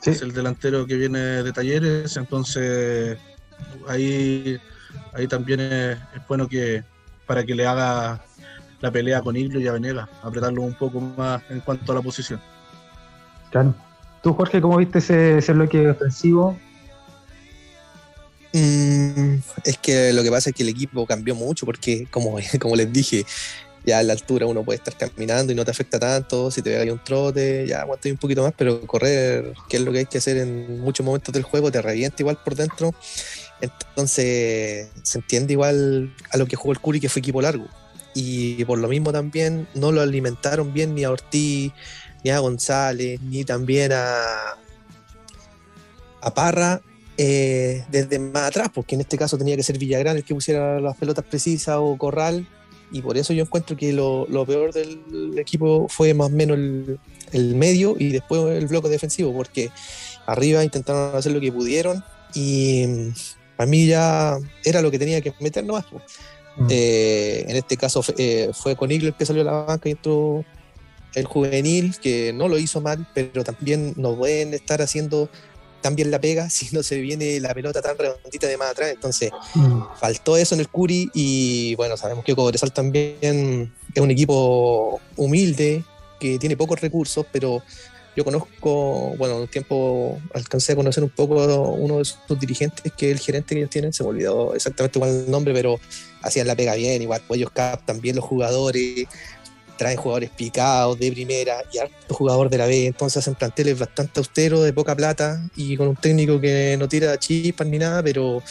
Es el delantero que viene de talleres, entonces ahí, ahí también es, bueno que para que le haga la pelea con Iglo y a Venegas, apretarlo un poco más en cuanto a la posición. Claro. ¿Tú, Jorge, cómo viste ese, ese bloque ofensivo? Mm, es que lo que pasa es que el equipo cambió mucho porque, como, <laughs> como les dije, ya a la altura uno puede estar caminando y no te afecta tanto, si te ahí un trote, ya aguantas un poquito más, pero correr, que es lo que hay que hacer en muchos momentos del juego, te revienta igual por dentro. Entonces se entiende igual a lo que jugó el Curi, que fue equipo largo. Y por lo mismo también no lo alimentaron bien ni a Ortiz, ni a González, ni también a, a Parra eh, desde más atrás, porque en este caso tenía que ser Villagrán el que pusiera las pelotas precisas o Corral, y por eso yo encuentro que lo, peor del equipo fue más o menos el, medio y después el bloque defensivo, porque arriba intentaron hacer lo que pudieron y mm, para mí ya era lo que tenía que meter nomás. Mm. Eh, en este caso eh, fue con Igler que salió a la banca y entró el juvenil, que no lo hizo mal, pero también no pueden estar haciendo también la pega <laughs> si no se viene la pelota tan redondita de más atrás. Entonces, mm. faltó eso en el Curi y bueno, sabemos que Cobresal también es un equipo humilde, que tiene pocos recursos, pero yo conozco, bueno, un tiempo alcancé a conocer un poco uno de sus dirigentes, que es el gerente que ellos tienen, se me olvidó exactamente cuál es el nombre, pero hacían la pega bien, igual, pues ellos captan bien los jugadores, traen jugadores picados de primera y alto jugador de la B, entonces hacen planteles bastante austeros, de poca plata y con un técnico que no tira chispas ni nada, pero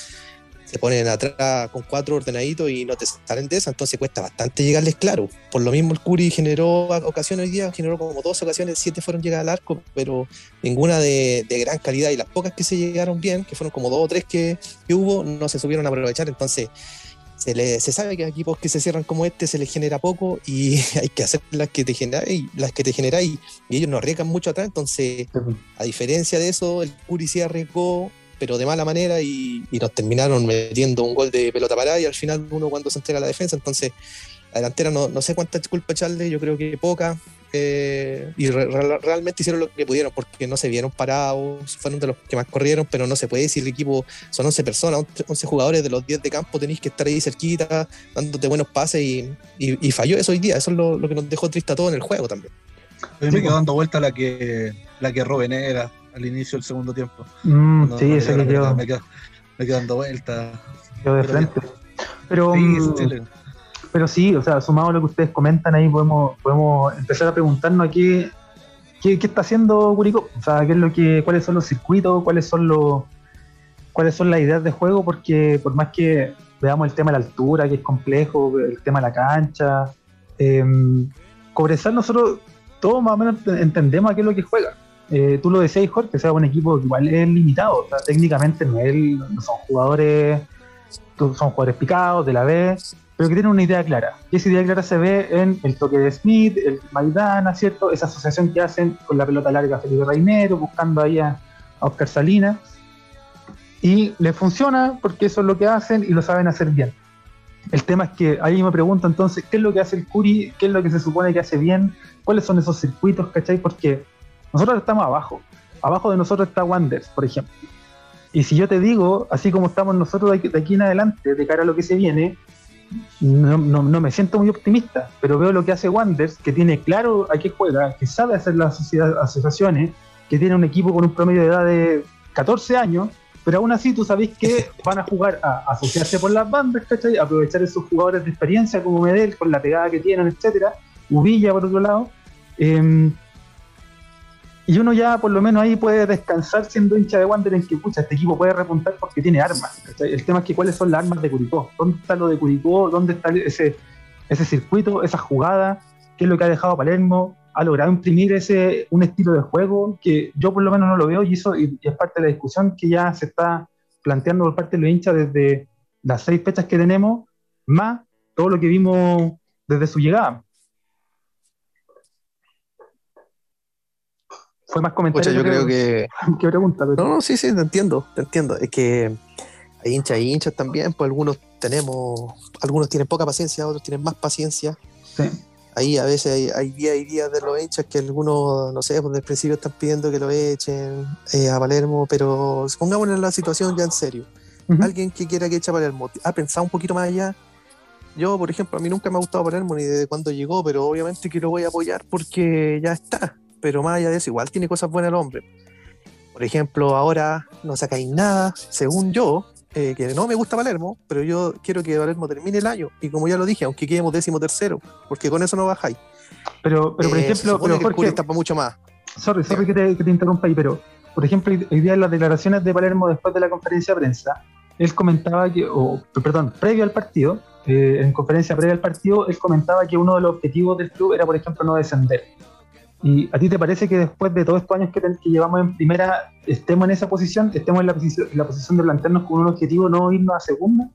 se ponen atrás con cuatro ordenaditos y no te salen de esa, entonces cuesta bastante llegarles claro. Por lo mismo el Curi generó ocasiones hoy día, generó como dos ocasiones, siete fueron llegar al arco, pero ninguna de, gran calidad y las pocas que se llegaron bien, que fueron como dos o tres que, que hubo, no se supieron aprovechar, entonces se, sabe que a equipos que se cierran como este se les genera poco y <laughs> hay que hacer las que te generan y las que te generan y, ellos no arriesgan mucho atrás. Entonces, a diferencia de eso, el Curi sí arriesgó, pero de mala manera y, y, nos terminaron metiendo un gol de pelota parada y al final uno cuando se entrega a la defensa. Entonces, la delantera no, no sé cuánta culpa echarle, yo creo que poca. Eh, y realmente hicieron lo que pudieron porque no se vieron parados, fueron de los que más corrieron, pero no se puede decir el equipo son 11 personas, 11 jugadores de los 10 de campo, tenéis que estar ahí cerquita, dándote buenos pases y, falló eso hoy día, eso es lo, que nos dejó triste a todos en el juego también. A mí me quedó dando vuelta la que la que erró Venera al inicio del segundo tiempo. Mm, sí, ese que quedó. Me quedó, dando vuelta. Quedó de frente. Pero, mm, pero sí, o sea, sumado a lo que ustedes comentan ahí, podemos, podemos empezar a preguntarnos qué, qué está haciendo Curicó, o sea, qué es lo que, cuáles son los circuitos, cuáles son los cuáles son las ideas de juego, porque por más que veamos el tema de la altura, que es complejo, el tema de la cancha, eh, Cobresal nosotros todos más o menos entendemos a qué es lo que juega. Eh, tú lo decías, Jorge, que sea un equipo que igual es limitado, o sea, técnicamente no, es, son jugadores son jugadores picados de la B, pero que tienen una idea clara. Y esa idea clara se ve en el toque de Smith, el Maidana, ¿cierto? Esa asociación que hacen con la pelota larga Felipe Reinero, buscando ahí a, Oscar Salinas. Y les funciona porque eso es lo que hacen y lo saben hacer bien. El tema es que ahí me pregunto entonces, ¿qué es lo que hace el Curi? ¿Qué es lo que se supone que hace bien? ¿Cuáles son esos circuitos, cachai? Porque nosotros estamos abajo. Abajo de nosotros está Wanders, por ejemplo. Y si yo te digo, así como estamos nosotros de aquí, de aquí en adelante, de cara a lo que se viene, no, no- no me siento muy optimista, pero veo lo que hace Wanders, que tiene claro a qué juega, que sabe hacer las asocia- asociaciones, que tiene un equipo con un promedio de edad de 14 años, pero aún así tú sabés que <laughs> van a jugar a asociarse por las bandas, ¿cachai? Aprovechar esos jugadores de experiencia como Medel, con la pegada que tienen, etcétera, Uvilla por otro lado. Em, y uno ya por lo menos ahí puede descansar siendo hincha de Wander en que, pucha, este equipo puede repuntar porque tiene armas. El tema es que cuáles son las armas de Curicó. ¿Dónde está lo de Curicó? ¿Dónde está ese, ese circuito, esa jugada? ¿Qué es lo que ha dejado Palermo? ¿Ha logrado imprimir ese un estilo de juego que yo por lo menos no lo veo y eso y es parte de la discusión que ya se está planteando por parte de los hinchas desde las seis fechas que tenemos, más todo lo que vimos desde su llegada. Fue más comentario Pucha, yo creo que. <laughs> que pregunta. pero- No, no, sí, sí, te entiendo, te entiendo. Es que hay hinchas y hinchas también, pues algunos tenemos, algunos tienen poca paciencia, otros tienen más paciencia. sí. Ahí a veces hay, hay días y días de los hinchas que algunos, no sé, pues desde el principio están pidiendo que lo echen eh, a Palermo, pero pongámonos en la situación ya en serio. Alguien que quiera que eche a Palermo, ¿ha pensado un poquito más allá? Yo, por ejemplo, a mí nunca me ha gustado Palermo ni desde cuando llegó, pero obviamente que lo voy a apoyar porque ya está. Pero más allá de eso, igual tiene cosas buenas el hombre. Por ejemplo, ahora no sacáis nada, según yo, eh, que no me gusta Palermo, pero yo quiero que Palermo termine el año. Y como ya lo dije, aunque quedemos décimo tercero, porque con eso no bajáis. Pero, pero por Eh, ejemplo, pero que Jorge, está para mucho más. sorry, sorry que te, que te interrumpa ahí, pero por ejemplo, hoy hoy día en las declaraciones de Palermo después de la conferencia de prensa, él comentaba que, o perdón, previo al partido, eh, en conferencia previa al partido, él comentaba que uno de los objetivos del club era, por ejemplo, no descender. ¿Y a ti te parece que después de todos estos años que, ten- que llevamos en primera, estemos en esa posición, estemos en la, posición, en la posición de plantearnos con un objetivo no irnos a segunda?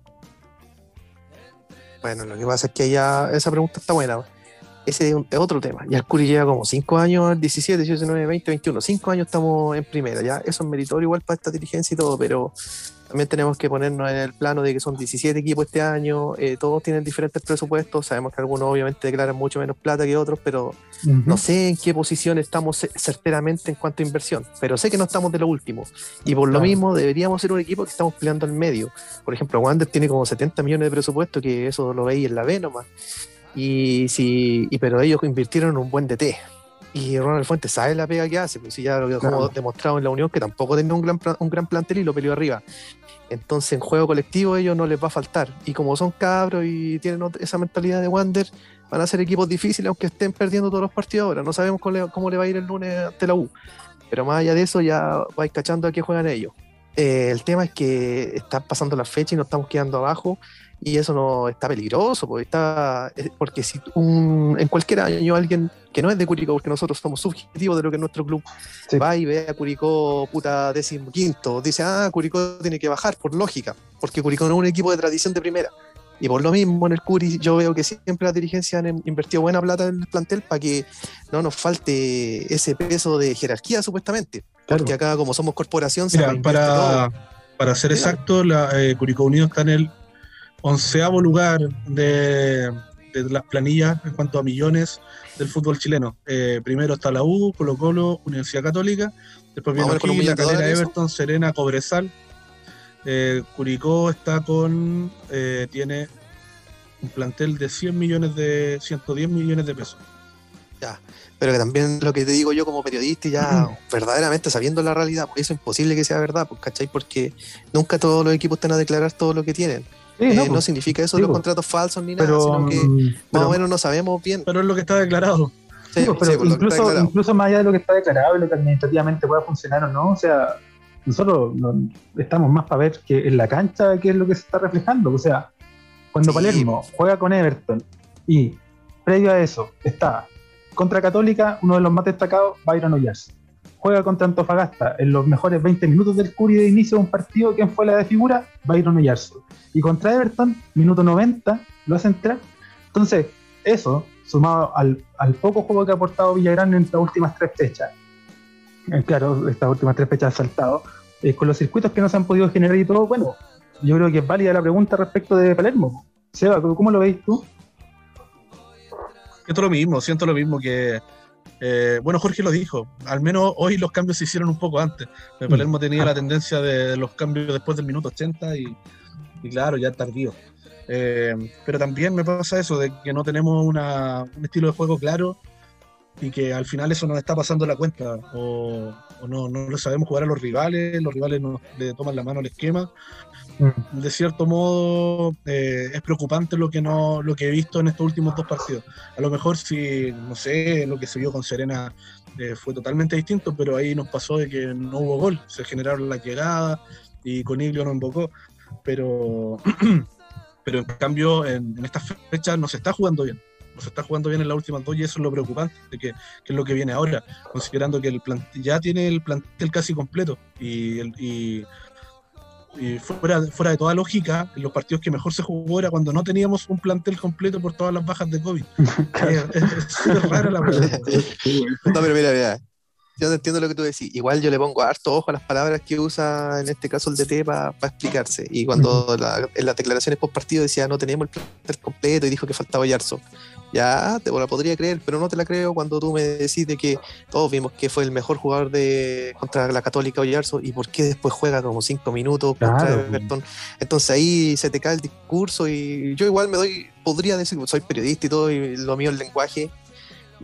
Bueno, lo que pasa es que ya esa pregunta está buena. Ese es, otro tema. Ya el Curi lleva como 5 años, 17, 18, 19, 20, 21. 5 años estamos en primera. Ya eso es meritorio igual para esta dirigencia y todo, pero también tenemos que ponernos en el plano de que son 17 equipos este año. eh, todos tienen diferentes presupuestos. Sabemos que algunos obviamente declaran mucho menos plata que otros, pero no sé en qué posición estamos ce- certeramente en cuanto a inversión, pero sé que no estamos de lo último. Y por lo mismo deberíamos ser un equipo que estamos peleando al medio. Por ejemplo, Wander tiene como 70 millones de presupuesto, que eso lo veis en la B nomás. Y si, y, pero ellos invirtieron en un buen DT. Y Ronald Fuentes sabe la pega que hace, pues si ya lo dejamos Claro. demostrado en la Unión, que tampoco tenía un gran, un gran plantel y lo peleó arriba. Entonces en juego colectivo ellos no les va a faltar. Y como son cabros y tienen esa mentalidad de Wander, van a ser equipos difíciles aunque estén perdiendo todos los partidos ahora. No sabemos cómo le, va a ir el lunes ante la U. Pero más allá de eso ya vais cachando a qué juegan ellos. Eh, el tema es que están pasando las fechas y nos estamos quedando abajo y eso no está peligroso porque está eh, porque si un, en cualquier año alguien que no es de Curicó porque nosotros somos subjetivos de lo que es nuestro club Sí. va y ve a Curicó puta décimo quinto dice ah Curicó tiene que bajar por lógica porque Curicó no es un equipo de tradición de primera y por lo mismo en el Curi yo veo que siempre las dirigencias han invertido buena plata en el plantel para que no nos falte ese peso de jerarquía supuestamente Claro. porque acá como somos corporación se Mira, reinvierte para, todo. para ser exacto, la, eh, Curicó Unido está en el onceavo lugar de, de las planillas en cuanto a millones del fútbol chileno. Eh, primero está la U, Colo Colo, Universidad Católica, después viene con aquí, La dólares, Everton, Serena, Cobresal. Eh, Curicó está con, eh, tiene un plantel de 100 millones de, 110 millones de pesos. pero que también lo que te digo yo como periodista y ya <clears throat> verdaderamente sabiendo la realidad, porque eso es imposible que sea verdad, pues, ¿cachai? Porque nunca todos los equipos están a declarar todo lo que tienen. Sí, Eh, no, no, pues, significa eso sí, los contratos falsos ni nada, pero, sino que mm, más pero- o menos no sabemos bien. Pero es lo que está declarado. Sí, Sí, pero sí, lo que está incluso, más allá de lo que está declarado y lo que administrativamente pueda funcionar o no, o sea, nosotros no- estamos más para ver que en la cancha qué es lo que se está reflejando. O sea, cuando Sí. Palermo juega con Everton y previo a eso está contra Católica, uno de los más destacados, Byron Oyarzo. Juega contra Antofagasta en los mejores 20 minutos del Curi de inicio de un partido. ¿Quién fue la de figura? Byron Oyarzo. Y contra Everton, minuto 90, lo hace entrar. Entonces, eso, sumado al, poco juego que ha aportado Villagrán en estas últimas tres fechas, eh, claro, estas últimas tres fechas ha saltado, eh, con los circuitos que no se han podido generar y todo, bueno, yo creo que es válida la pregunta respecto de Palermo. Seba, ¿cómo lo veis tú? Siento lo mismo, siento lo mismo que. Eh, bueno, Jorge lo dijo, al menos hoy los cambios se hicieron un poco antes. El Palermo tenía la tendencia de los cambios después del minuto 80 y, y claro, ya tardío. Eh, pero también me pasa eso, de que no tenemos una- un estilo de juego claro y que al final eso nos está pasando la cuenta. O, o no, no lo sabemos jugar a los rivales, los rivales nos le toman la mano al esquema. Mm. De cierto modo, eh, es preocupante lo que, no, lo que he visto en estos últimos dos partidos. A lo mejor si, no sé, lo que se vio con Serena eh, fue totalmente distinto, pero ahí nos pasó de que no hubo gol, se generaron las llegadas y Coniglio no invocó. Pero, <clears throat> pero en cambio, en, estas fechas no se está jugando bien. Se está jugando bien en las últimas dos y eso es lo preocupante, de que, que es lo que viene ahora, considerando que el ya tiene el plantel casi completo y, y fuera, fuera de toda lógica, los partidos que mejor se jugó era cuando no teníamos un plantel completo por todas las bajas de COVID. <laughs> es es- rara la <laughs> verdad. No, pero mira, mira. Yo no entiendo lo que tú decís. Igual yo le pongo harto ojo a las palabras que usa en este caso el DT para explicarse. Y cuando la- en las declaraciones post partido decía no tenemos el plantel completo y dijo que faltaba Yarzo. Ya te la podría creer, pero no te la creo cuando tú me decís de que todos vimos que fue el mejor jugador de contra la Católica Oyarzo y por qué después juega como cinco minutos contra. Everton. Entonces ahí se te cae el discurso y yo igual me doy, podría decir, soy periodista y todo, y lo mío es el lenguaje,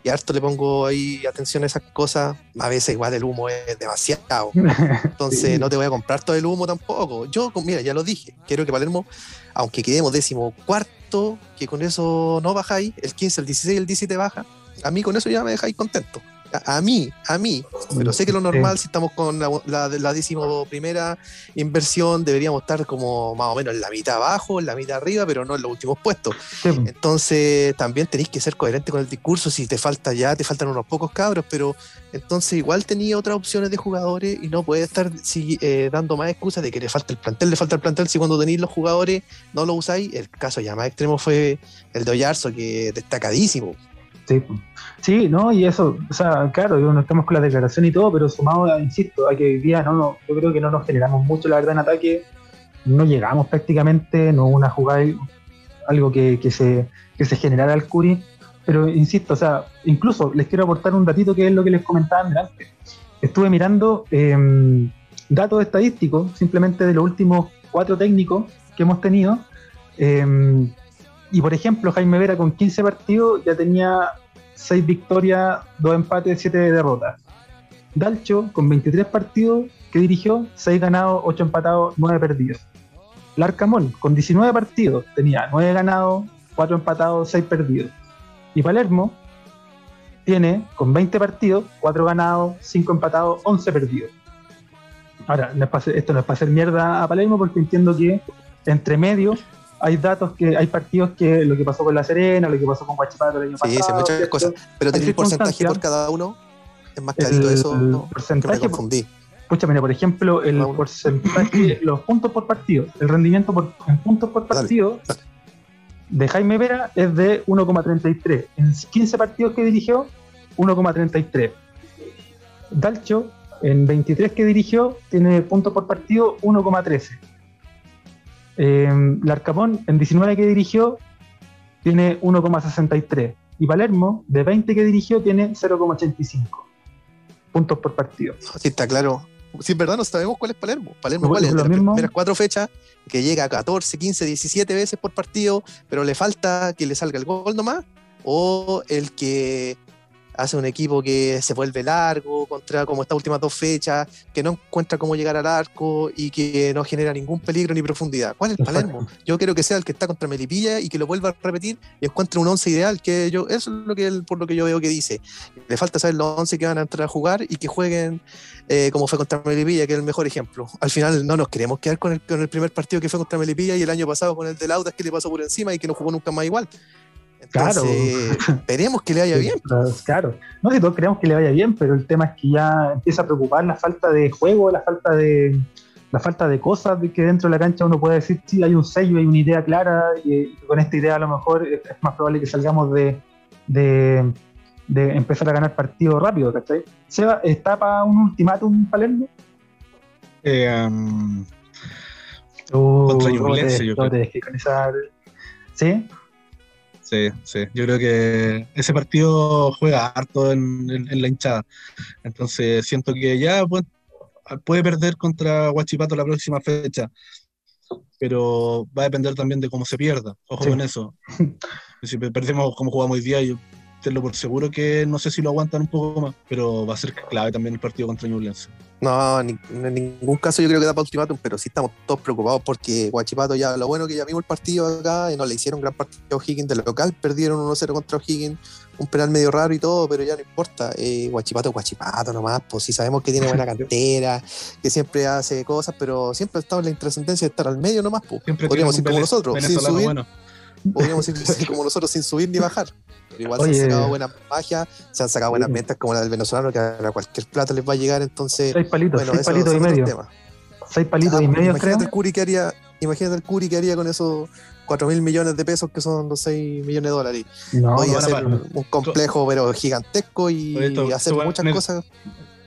y harto le pongo ahí atención a esas cosas. A veces igual el humo es demasiado. <laughs> Entonces Sí. no te voy a comprar todo el humo tampoco. Yo, mira, ya lo dije, quiero que Palermo, aunque quedemos décimo cuarto, que con eso no bajáis, el 15, el 16 y el 17 baja, a mí con eso ya me dejáis contento. A, a mí, a mí, pero sé que lo normal, si estamos con la, la, la décimo primera inversión, deberíamos estar como más o menos en la mitad abajo, en la mitad arriba, pero no en los últimos puestos. Sí, Entonces también tenéis que ser coherente con el discurso. Si te falta ya, te faltan unos pocos cabros, pero entonces igual tenía otras opciones de jugadores y no puede estar si- eh, dando más excusas de que le falta el plantel, le falta el plantel. Si cuando tenéis los jugadores no lo usáis, el caso ya más extremo fue el de Oyarzo, que destacadísimo. Sí, sí, no, y eso, o sea, claro, no estamos con la declaración y todo, pero sumado, a, insisto, a que hoy día no, no, yo creo que no nos generamos mucho, la verdad, en ataque, no llegamos prácticamente, no hubo una jugada, algo que, que se, que se generara al Curi, pero insisto, o sea, incluso les quiero aportar un datito que es lo que les comentaba antes. Estuve mirando eh, datos estadísticos, simplemente de los últimos cuatro técnicos que hemos tenido. eh, y por ejemplo, Jaime Vera con 15 partidos ya tenía 6 victorias, 2 empates, 7 derrotas. Dalcho con 23 partidos que dirigió, 6 ganados, 8 empatados, 9 perdidos. Larcamón con 19 partidos tenía 9 ganados, 4 empatados, 6 perdidos. Y Palermo tiene con 20 partidos, 4 ganados, 5 empatados, 11 perdidos. Ahora, esto no es para hacer mierda a Palermo porque entiendo que entre medio hay datos que hay partidos que lo que pasó con La Serena, lo que pasó con Guachipato el año Sí, sí, pasado. muchas ¿cierto? cosas. Pero tenéis el porcentaje por cada uno. Es más clarito El eso. ¿no? Que me porcentaje, confundí. Pucha, mira, por ejemplo, el porcentaje, <clears throat> los puntos por partido, el rendimiento por, en puntos por Dale. partido de Jaime Vera es de 1,33. En 15 partidos que dirigió, 1,33. Dalcho, en 23 que dirigió, tiene puntos por partido 1,13. Eh, Larcamón, en 19 que dirigió, tiene 1,63. Y Palermo, de 20 que dirigió, tiene 0,85 puntos por partido. Sí, está claro. Si en verdad no sabemos cuál es Palermo. Palermo, ¿cuál es? lo De las mismo- primeras cuatro fechas, que llega a 14, 15, 17 veces por partido, pero le falta que le salga el gol nomás. O el que hace un equipo que se vuelve largo contra como estas últimas dos fechas, que no encuentra cómo llegar al arco y que no genera ningún peligro ni profundidad. ¿Cuál es el. Palermo? Yo quiero que sea el que está contra Melipilla y que lo vuelva a repetir y encuentre un once ideal, que yo, eso es lo que él- por lo que yo veo que dice. Le falta saber los once que van a entrar a jugar y que jueguen eh, como fue contra Melipilla, que es el mejor ejemplo. Al final no nos queremos quedar con el, con el primer partido que fue contra Melipilla y el año pasado con el de Laudas que le pasó por encima y que no jugó nunca más igual. Claro. Esperemos que le vaya <laughs> bien. Claro, no si todos creemos que le vaya bien, pero el tema es que ya empieza a preocupar la falta de juego, la falta de la falta de cosas de que dentro de la cancha uno puede decir sí hay un sello, hay una idea clara y con esta idea a lo mejor es más probable que salgamos de, de, de empezar a ganar partidos rápido, ¿cachai? Seba, ¿está para un ultimátum Palermo? Eh, um, Uh, Contra ¿cómo Ñublense, yo creo. ¿Sí? Sí, sí. Yo creo que ese partido juega harto en, en- en la hinchada. Entonces siento que ya puede, puede perder contra Huachipato la próxima fecha. Pero va a depender también de cómo se pierda. Ojo Sí. con eso. <laughs> Si perdemos como jugamos hoy día, yo tenlo por seguro que no sé si lo aguantan un poco más, pero va a ser clave también el partido contra Ñublense. No, en ningún caso yo creo que da para ultimátum, pero sí estamos todos preocupados porque Guachipato ya, lo bueno que ya vimos el partido acá y no le hicieron gran partido a O'Higgins de local, perdieron 1-0 contra O'Higgins, un penal medio raro y todo, pero ya no importa. Eh, Guachipato es Guachipato nomás, pues sí sabemos que tiene buena <laughs> cantera, que siempre hace cosas, pero siempre ha estado en la intrascendencia de estar al medio nomás, pues. Siempre Podríamos ir como nosotros, sin subir, bueno. podríamos ir <laughs> como nosotros sin subir ni bajar. Pero igual se Oye. han sacado buenas magias, se han sacado buenas ventas como la del venezolano, que a cualquier plata les va a llegar, entonces. Seis palitos, Bueno, seis palitos y medio. temas. Seis palitos Ah, y medio, creo. imagínate el Curi que haría, imagínate el Curi que haría con esos 4 mil millones de pesos que son los 6 millones de dólares. No, hacer pagar. un complejo pero gigantesco y Oye, esto- hacer esto muchas cosas.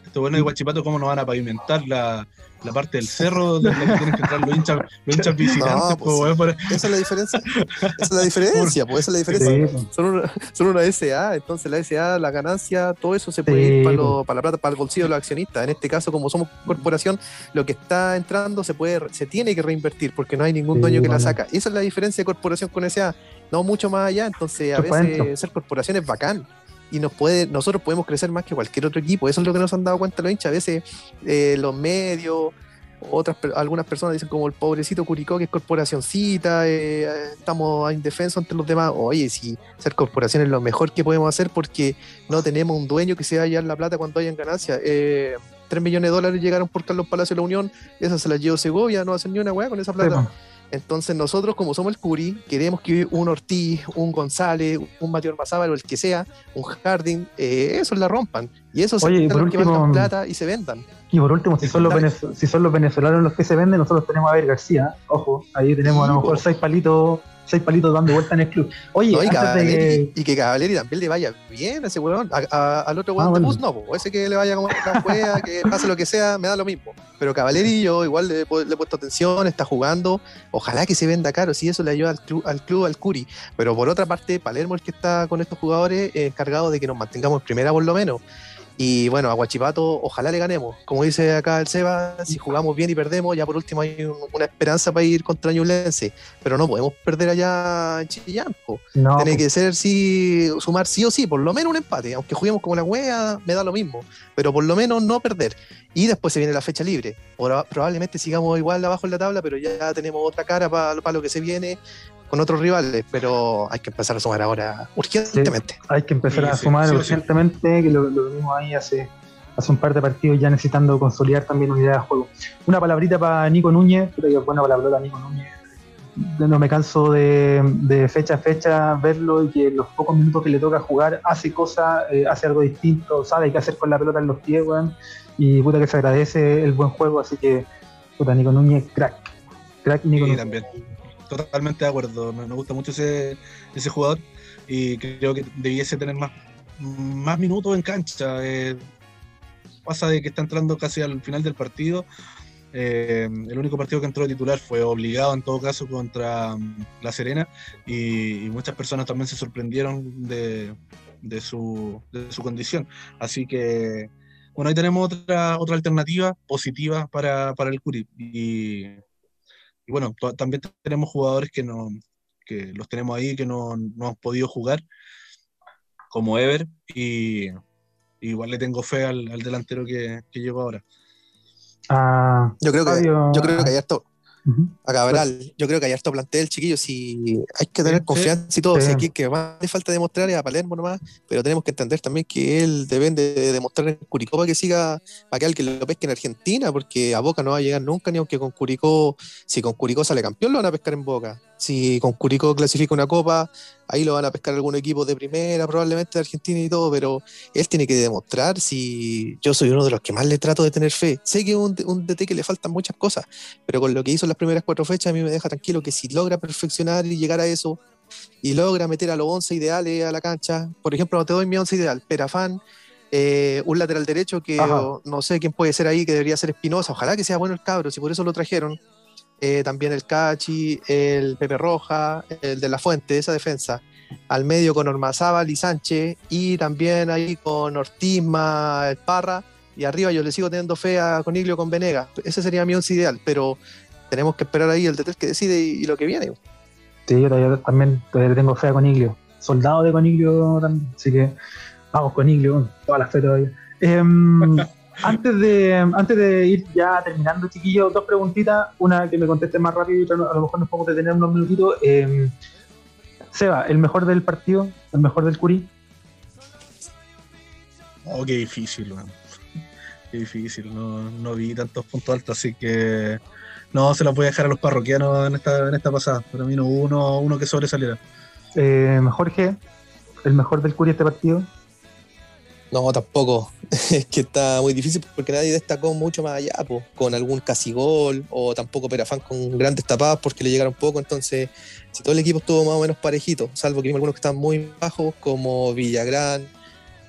Esto bueno de Guachipato, ¿cómo nos van a pavimentar la, la parte del cerro de la que tienen que entrar los hinchas, los hinchas visitantes? No, pues, Esa es la diferencia. Esa es la diferencia, pues esa es la diferencia. Sí. Son una, son una SA, entonces la SA, la ganancia, todo eso se puede Sí, ir para, lo- para la plata, para el bolsillo de los accionistas. En este caso, como somos corporación, lo que está entrando se puede, se tiene que reinvertir porque no hay ningún Sí, dueño que la saca. Esa es la diferencia de corporación con SA, no mucho más allá. Entonces, a veces ser corporación es bacán. Y nos puede, nosotros podemos crecer más que cualquier otro equipo. Eso es lo que nos han dado cuenta los hinchas. A veces eh, los medios, otras algunas personas dicen como el pobrecito Curicó que es corporacioncita, eh, estamos indefensos ante los demás. Oye, si ser corporación es lo mejor que podemos hacer porque no tenemos un dueño que se vaya a la plata cuando hayan ganancias. Eh, 3 millones de dólares llegaron por Carlos Palacio de la Unión, esa se la llevó Segovia, no hacen ni una weá con esa plata. Entonces nosotros, como somos el Curi, queremos que un Ortiz, un González, un Mateo Ormazábal o el que sea, un Jardín, eh, eso la rompan. Y eso Oye, sean por que último, valgan plata y se vendan. Y por último, si son, los si son los venezolanos los que se venden, nosotros tenemos a Ver García. Ojo, ahí tenemos a lo mejor seis palitos, seis palitos dando vuelta en el club. Oye, No, y, que- y que Cavalieri también le vaya bien a ese weón. A- a- al otro weón Ah, de bueno. bus no, po. ese que le vaya como la juega, que pase lo que sea, me da lo mismo. Pero Cavalieri yo igual le, le he puesto atención, está jugando. Ojalá que se venda caro, si eso le ayuda al club, al club, al Curi. Pero por otra parte, Palermo el que está con estos jugadores es encargado de que nos mantengamos en primera por lo menos. Y bueno, a Guachipato ojalá le ganemos. Como dice acá el Seba, si jugamos bien y perdemos, ya por último hay un- una esperanza para ir contra Ñublense. Pero no podemos perder allá en Chillán. no, Tiene que ser sí, sumar sí o sí, por lo menos un empate. Aunque juguemos como la wea, me da lo mismo. Pero por lo menos no perder. Y después se viene la fecha libre. Proba- probablemente sigamos igual abajo en la tabla, pero ya tenemos otra cara para lo que se viene con otros rivales. Pero hay que empezar a sumar ahora urgentemente. hay que empezar Sí, a sumar sí o sí. urgentemente, que lo, lo vimos ahí hace, hace un par de partidos ya necesitando consolidar también unidad de juego. Una palabrita para Nico Núñez, creo que es buena palabra Nico Núñez. No me canso de, de fecha a fecha verlo y que en los pocos minutos que le toca jugar hace cosas, eh, hace algo distinto, sabe qué hacer con la pelota en los pies, weón. Y puta que se agradece el buen juego, así que puta Nico Núñez, crack. Crack Nico Sí, Núñez. también. Totalmente de acuerdo. Me, gusta mucho ese, ese jugador y creo que debiese tener más, más minutos en cancha. Eh, pasa de que está entrando casi al final del partido. Eh, el único partido que entró de titular fue obligado en todo caso contra mm, La Serena y, y muchas personas también se sorprendieron de, de su, de su condición. Así que, bueno, ahí tenemos otra, otra alternativa positiva para, para el Curi. Y, y bueno, también tenemos jugadores que no que los tenemos ahí que no, no han podido jugar, como Ever, y, y igual le tengo fe al, al delantero que, que llegó ahora. Ah, Yo creo que, yo creo que hay harto, ujú. a Cabral, yo creo que hay harto plantel, chiquillos, si hay que tener Sí, confianza y todo, sí. aquí que más le falta demostrar es a Palermo nomás, pero tenemos que entender también que él depende de demostrar en Curicó para que siga, para que alguien lo pesque en Argentina, porque a Boca no va a llegar nunca, ni aunque con Curicó, si con Curicó sale campeón, lo van a pescar en Boca, si con Curicó clasifica una copa, ahí lo van a pescar algún equipo de primera, probablemente de Argentina y todo, pero él tiene que demostrar si yo soy uno de los que más le trato de tener fe, sé que un, un DT que le faltan muchas cosas, pero con lo que hizo en las primeras cuatro fechas a mí me deja tranquilo que si logra perfeccionar y llegar a eso y logra meter a los 11 ideales a la cancha, por ejemplo, te doy mi 11 ideal, Perafán, eh, un lateral derecho que no sé quién puede ser ahí, que debería ser Espinosa. Ojalá que sea bueno el cabro, si por eso lo trajeron. Eh, también el Cachi, el Pepe Roja, el de la Fuente, esa defensa. Al medio con Ormazábal y Sánchez, y también ahí con Ortizma, el Parra, y arriba yo le sigo teniendo fe a Coniglio con Venega. Ese sería mi once ideal, pero tenemos que esperar ahí el DT que decide y, lo que viene. Sí, yo también tengo fe a Coniglio. Soldado de Coniglio también, así que vamos Coniglio, toda la fe todavía. Em, <laughs> antes, de, antes de ir ya terminando, chiquillos, dos preguntitas. Una que me conteste más rápido y otra a lo mejor nos podemos detener unos minutitos. Eh, Seba, ¿el mejor del partido? ¿El mejor del Curí? Oh, qué difícil, man. Qué difícil. No, no vi tantos puntos altos, así que no se los voy a dejar a los parroquianos en esta, en esta pasada. Para mí no hubo uno, uno que sobresaliera. Eh, Jorge, ¿el mejor del Curí este partido? No, tampoco. <laughs> es que está muy difícil porque nadie destacó mucho más allá, pues, con algún casi gol o tampoco Perafán con grandes tapadas porque le llegaron poco. Entonces, si todo el equipo estuvo más o menos parejito, salvo que vimos algunos que están muy bajos, como Villagrán,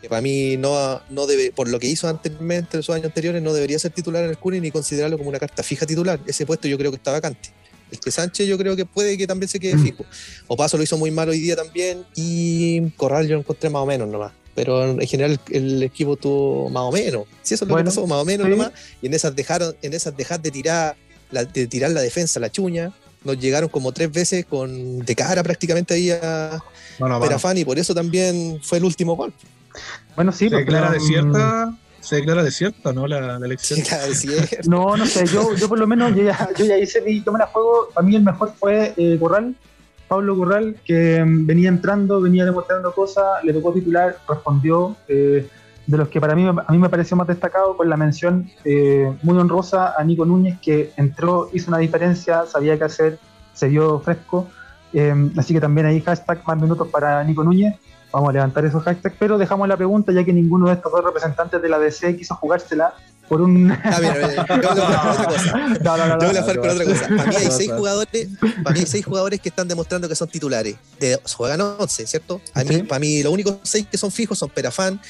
que para mí no, no debe, por lo que hizo anteriormente en los años anteriores, no debería ser titular en el Cuni ni considerarlo como una carta fija titular. Ese puesto yo creo que está vacante. El que Sánchez yo creo que puede que también se quede mm. fijo. O Paso lo hizo muy mal hoy día también y Corral yo lo encontré más o menos nomás pero en general el equipo tuvo más o menos. Si eso es lo que pasó, más o menos nomás. Y en esas dejaron, en esas dejar de tirar, la, de tirar la defensa, la chuña, nos llegaron como tres veces con de cara prácticamente ahí a Perafán y por eso también fue el último gol. Bueno, sí, se declara desierta, se declara desierta, ¿no? La, <laughs> elección. no, no sé, yo, yo por lo menos yo ya, yo ya hice mi, yo me la juego, a mí el mejor fue eh, Corral, Pablo Corral, que mm, venía entrando, venía demostrando cosas, le tocó titular, respondió. Eh, de los que para mí, a mí me pareció más destacado, con la mención eh, muy honrosa a Nico Núñez, que entró, hizo una diferencia, sabía qué hacer, se vio fresco. Eh, así que también hay hashtag más minutos para Nico Núñez. Vamos a levantar esos hashtags, pero dejamos la pregunta, ya que ninguno de estos dos representantes de la DC quiso jugársela por un. Ah, mira, yo voy a otra cosa. <laughs> No, no, no. Yo voy a con otra cosa. Para mí hay seis jugadores, para mí hay seis jugadores que están demostrando que son titulares. De, juegan 11, ¿cierto? A mí, Para mí, los únicos seis que son fijos son Perafán,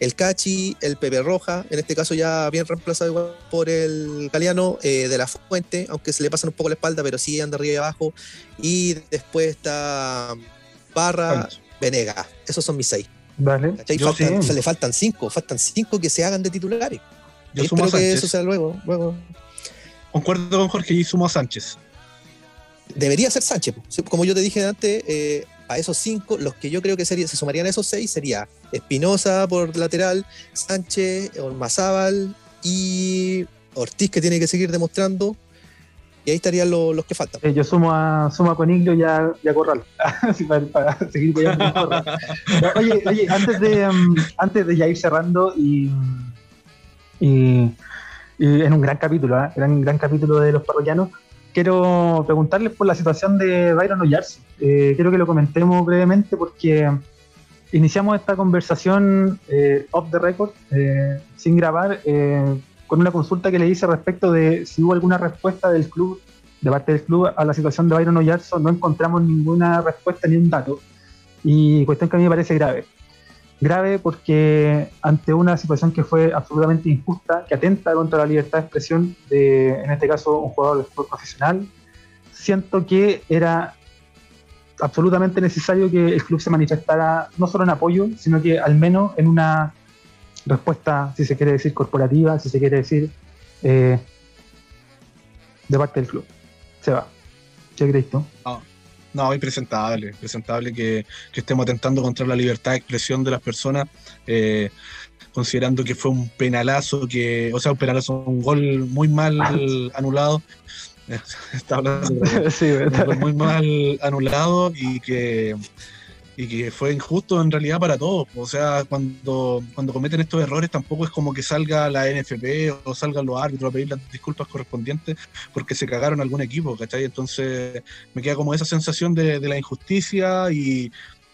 el Cachi, el Pepe Roja, en este caso ya bien reemplazado igual por el Galeano eh, de la Fuente, aunque se le pasan un poco la espalda, pero sí anda arriba y abajo. Y después está Barra, Venega. Esos son mis seis. Vale. le faltan cinco, faltan cinco que se hagan de titulares. Yo Espero que eso sea luego, luego. Concuerdo con Jorge y sumo a Sánchez. Debería ser Sánchez. Como yo te dije antes, eh, a esos cinco, los que yo creo que sería, se sumarían a esos seis sería Espinosa por lateral, Sánchez, Ormazábal y Ortiz, que tiene que seguir demostrando. Y ahí estarían los, que faltan. Eh, yo sumo a, sumo a Coniglio y a, Corral. <laughs> para, seguir <laughs> oye, oye, antes de, um, antes de ya ir cerrando y y, en un gran capítulo, ¿eh? gran, gran capítulo de los parroquianos. Quiero preguntarles por la situación de Byron Oyarzo. Eh, quiero que lo comentemos brevemente porque iniciamos esta conversación eh, off the record, eh, sin grabar, con una consulta que le hice respecto de si hubo alguna respuesta del club, de parte del club, a la situación de Byron Oyarzo. No encontramos ninguna respuesta ni un dato. Y cuestión que a mí me parece grave grave porque ante una situación que fue absolutamente injusta, que atenta contra la libertad de expresión de, en este caso, un jugador de fútbol profesional, siento que era absolutamente necesario que el club se manifestara no solo en apoyo, sino que al menos en una respuesta, si se quiere decir, corporativa, si se quiere decir, eh, de parte del club. Se va. ¿Qué crees tú? No, impresentable, presentable que, estemos atentando contra la libertad de expresión de las personas, eh, considerando que fue un penalazo, que, o sea, un penalazo, un gol muy mal <laughs> anulado. <laughs> Está hablando un gol muy mal anulado y que y que fue injusto en realidad para todos. O sea, cuando, cuando cometen estos errores tampoco es como que salga la NFP o salgan los árbitros a pedir las disculpas correspondientes porque se cagaron algún equipo, ¿cachai? Entonces me queda como esa sensación de, la injusticia y,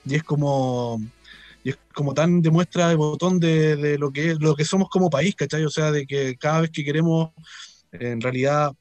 es como y es como tan demuestra de botón de, lo que lo que somos como país, ¿cachai? O sea, de que cada vez que queremos en realidad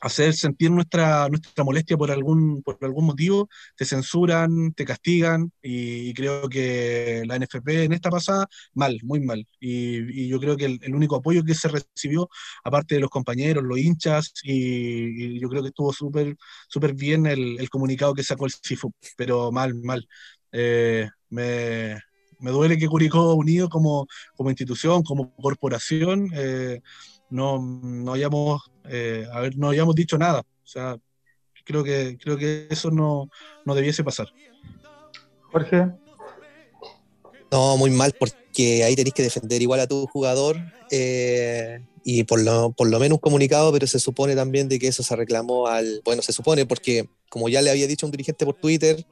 hacer sentir nuestra, nuestra molestia por algún, por algún motivo, te censuran, te castigan y, creo que la NFP en esta pasada, mal, muy mal. Y, yo creo que el, único apoyo que se recibió, aparte de los compañeros, los hinchas, y, yo creo que estuvo súper súper bien el, comunicado que sacó el CIFU, pero mal, mal. Eh, me, me, duele que Curicó Unido como, como institución, como corporación, eh, no, no hayamos, eh, no hayamos dicho nada. O sea, creo que, creo que eso no, no debiese pasar. Jorge. No, muy mal, porque ahí tenéis que defender igual a tu jugador eh, y por lo, por lo menos un comunicado, pero se supone también de que eso se reclamó al. Bueno, se supone, porque como ya le había dicho un dirigente por Twitter,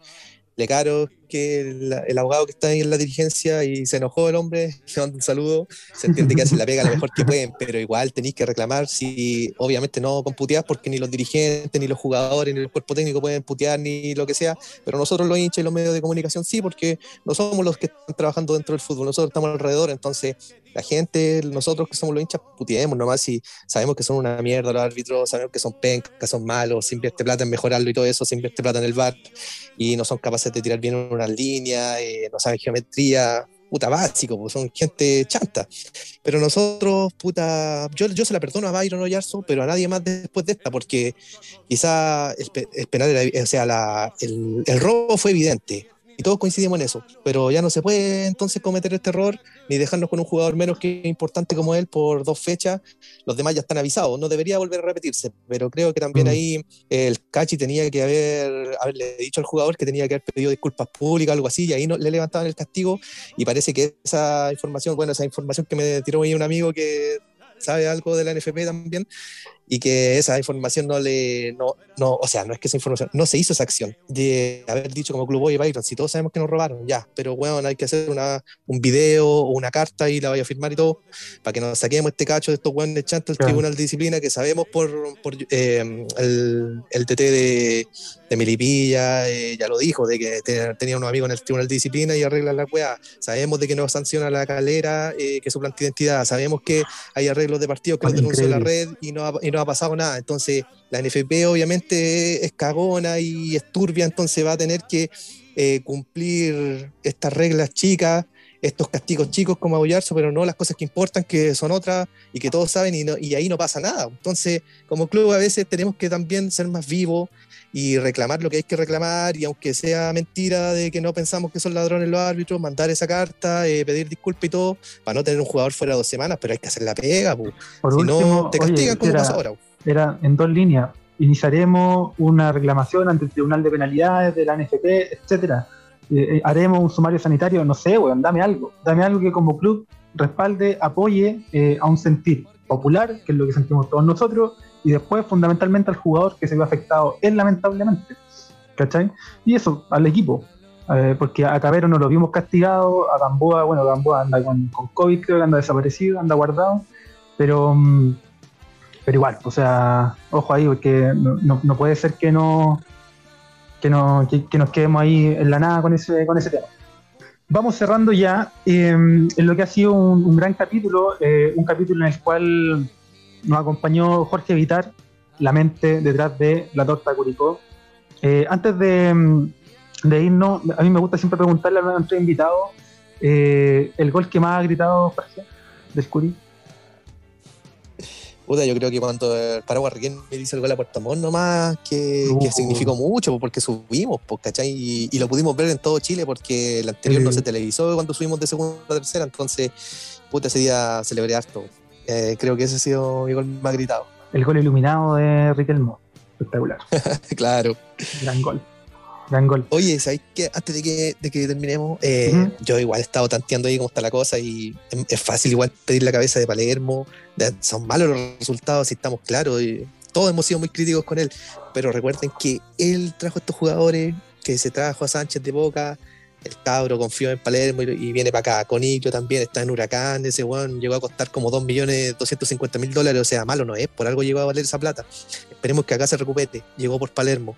le caro que el, abogado que está ahí en la dirigencia y se enojó el hombre, <laughs> le mando un saludo, se entiende que hacen la pega lo mejor que pueden, pero igual tenéis que reclamar si obviamente no computeás porque ni los dirigentes, ni los jugadores, ni el cuerpo técnico pueden putear ni lo que sea, pero nosotros los hinchas y los medios de comunicación sí, porque no somos los que están trabajando dentro del fútbol, nosotros estamos alrededor, entonces la gente, nosotros que somos los hinchas, puteemos nomás si sabemos que son una mierda los árbitros, sabemos que son pencas, que son malos, se invierte plata en mejorarlo y todo eso, se invierte plata en el bar y no son capaces de tirar bien una línea, eh, no saben geometría, puta básico, pues son gente chanta. Pero nosotros, puta, yo, yo se la perdono a Byron Oyarzo, pero a nadie más después de esta, porque quizá el, penal, o sea, el, el robo fue evidente y todos coincidimos en eso, pero ya no se puede entonces cometer este error ni dejarnos con un jugador menos que importante como él por dos fechas. Los demás ya están avisados, no debería volver a repetirse, pero creo que también mm. ahí el Cachi tenía que haber haberle dicho al jugador que tenía que haber pedido disculpas públicas, algo así, y ahí no, le levantaban el castigo. Y parece que esa información, bueno, esa información que me tiró ahí un amigo que sabe algo de la NFP también, y que esa información no le, no, no, o sea, no es que esa información, no se hizo esa acción de haber dicho como Club Boy Byron, si todos sabemos que nos robaron, ya, pero bueno, hay que hacer una, un video o una carta y la vaya a firmar y todo, para que nos saquemos este cacho de estos buenos chantos del Tribunal de Disciplina que sabemos por, por eh, el, el, TT de, de Milipilla, eh, ya lo dijo, de que tenía unos amigos en el Tribunal de Disciplina y arreglan la weá, sabemos de que no sanciona la calera, eh, que suplanta identidad, sabemos que hay arreglos de partidos que no denunció la red y no, y no no ha pasado nada. Entonces, la NFP obviamente es cagona y es turbia, entonces va a tener que eh, cumplir estas reglas chicas, estos castigos chicos como abollarse, pero no las cosas que importan, que son otras y que todos saben y, y ahí no pasa nada. Entonces, como club a veces tenemos que también ser más vivos y reclamar lo que hay que reclamar y aunque sea mentira de que no pensamos que son ladrones los árbitros, mandar esa carta, eh, pedir disculpas y todo, para no tener un jugador fuera dos semanas, pero hay que hacer la pega, si no te castigan como pasa ahora. Era en dos líneas, iniciaremos una reclamación ante el Tribunal de Penalidades de la NFP, etcétera. Eh, eh, haremos un sumario sanitario, no sé, weón, dame algo, dame algo que como club respalde, apoye a un sentir popular, que es lo que sentimos todos nosotros, y después fundamentalmente al jugador que se ve afectado él lamentablemente. ¿Cachai? Y eso, al equipo. Eh, porque a Cabero no lo vimos castigado, a Gamboa, bueno, Gamboa anda con, COVID, creo que anda desaparecido, anda guardado, pero, mm, pero igual, o sea, ojo ahí, porque no, puede ser que no, que, no que, nos quedemos ahí en la nada con ese, con ese tema. Vamos cerrando ya em, en lo que ha sido un, gran capítulo, eh, un capítulo en el cual nos acompañó Jorge Vitar, la mente detrás de la torta Curicó. Eh, antes de, mm, de, irnos, a mí me gusta siempre preguntarle a nuestro invitado eh, el gol que más ha gritado Jorge del Curi. Puta, yo creo que cuando el Paraguay me dice el gol a Puerto Montt nomás, que, que, uh. significó mucho, porque subimos, ¿cachai? Y, y, lo pudimos ver en todo Chile, porque el anterior no se televisó cuando subimos de segunda a tercera, entonces, puta, ese día celebré harto. Eh, creo que ese ha sido mi gol más gritado. El gol iluminado de Riquelmo. Espectacular. <laughs> claro. Gran gol. Gran gol. Oye, ¿sabes qué? Antes de que, de que terminemos, eh, yo igual he estado tanteando ahí cómo está la cosa y es fácil igual pedir la cabeza de Palermo. son malos los resultados, si estamos claros. Y todos hemos sido muy críticos con él. Pero recuerden que él trajo a estos jugadores, que se trajo a Sánchez de Boca, el cabro confió en Palermo y, viene para acá. Conillo también está en Huracán, ese weón llegó a costar como 2.250.000 dólares, o sea, malo no es, por algo llegó a valer esa plata. Esperemos que acá se recupere, llegó por Palermo.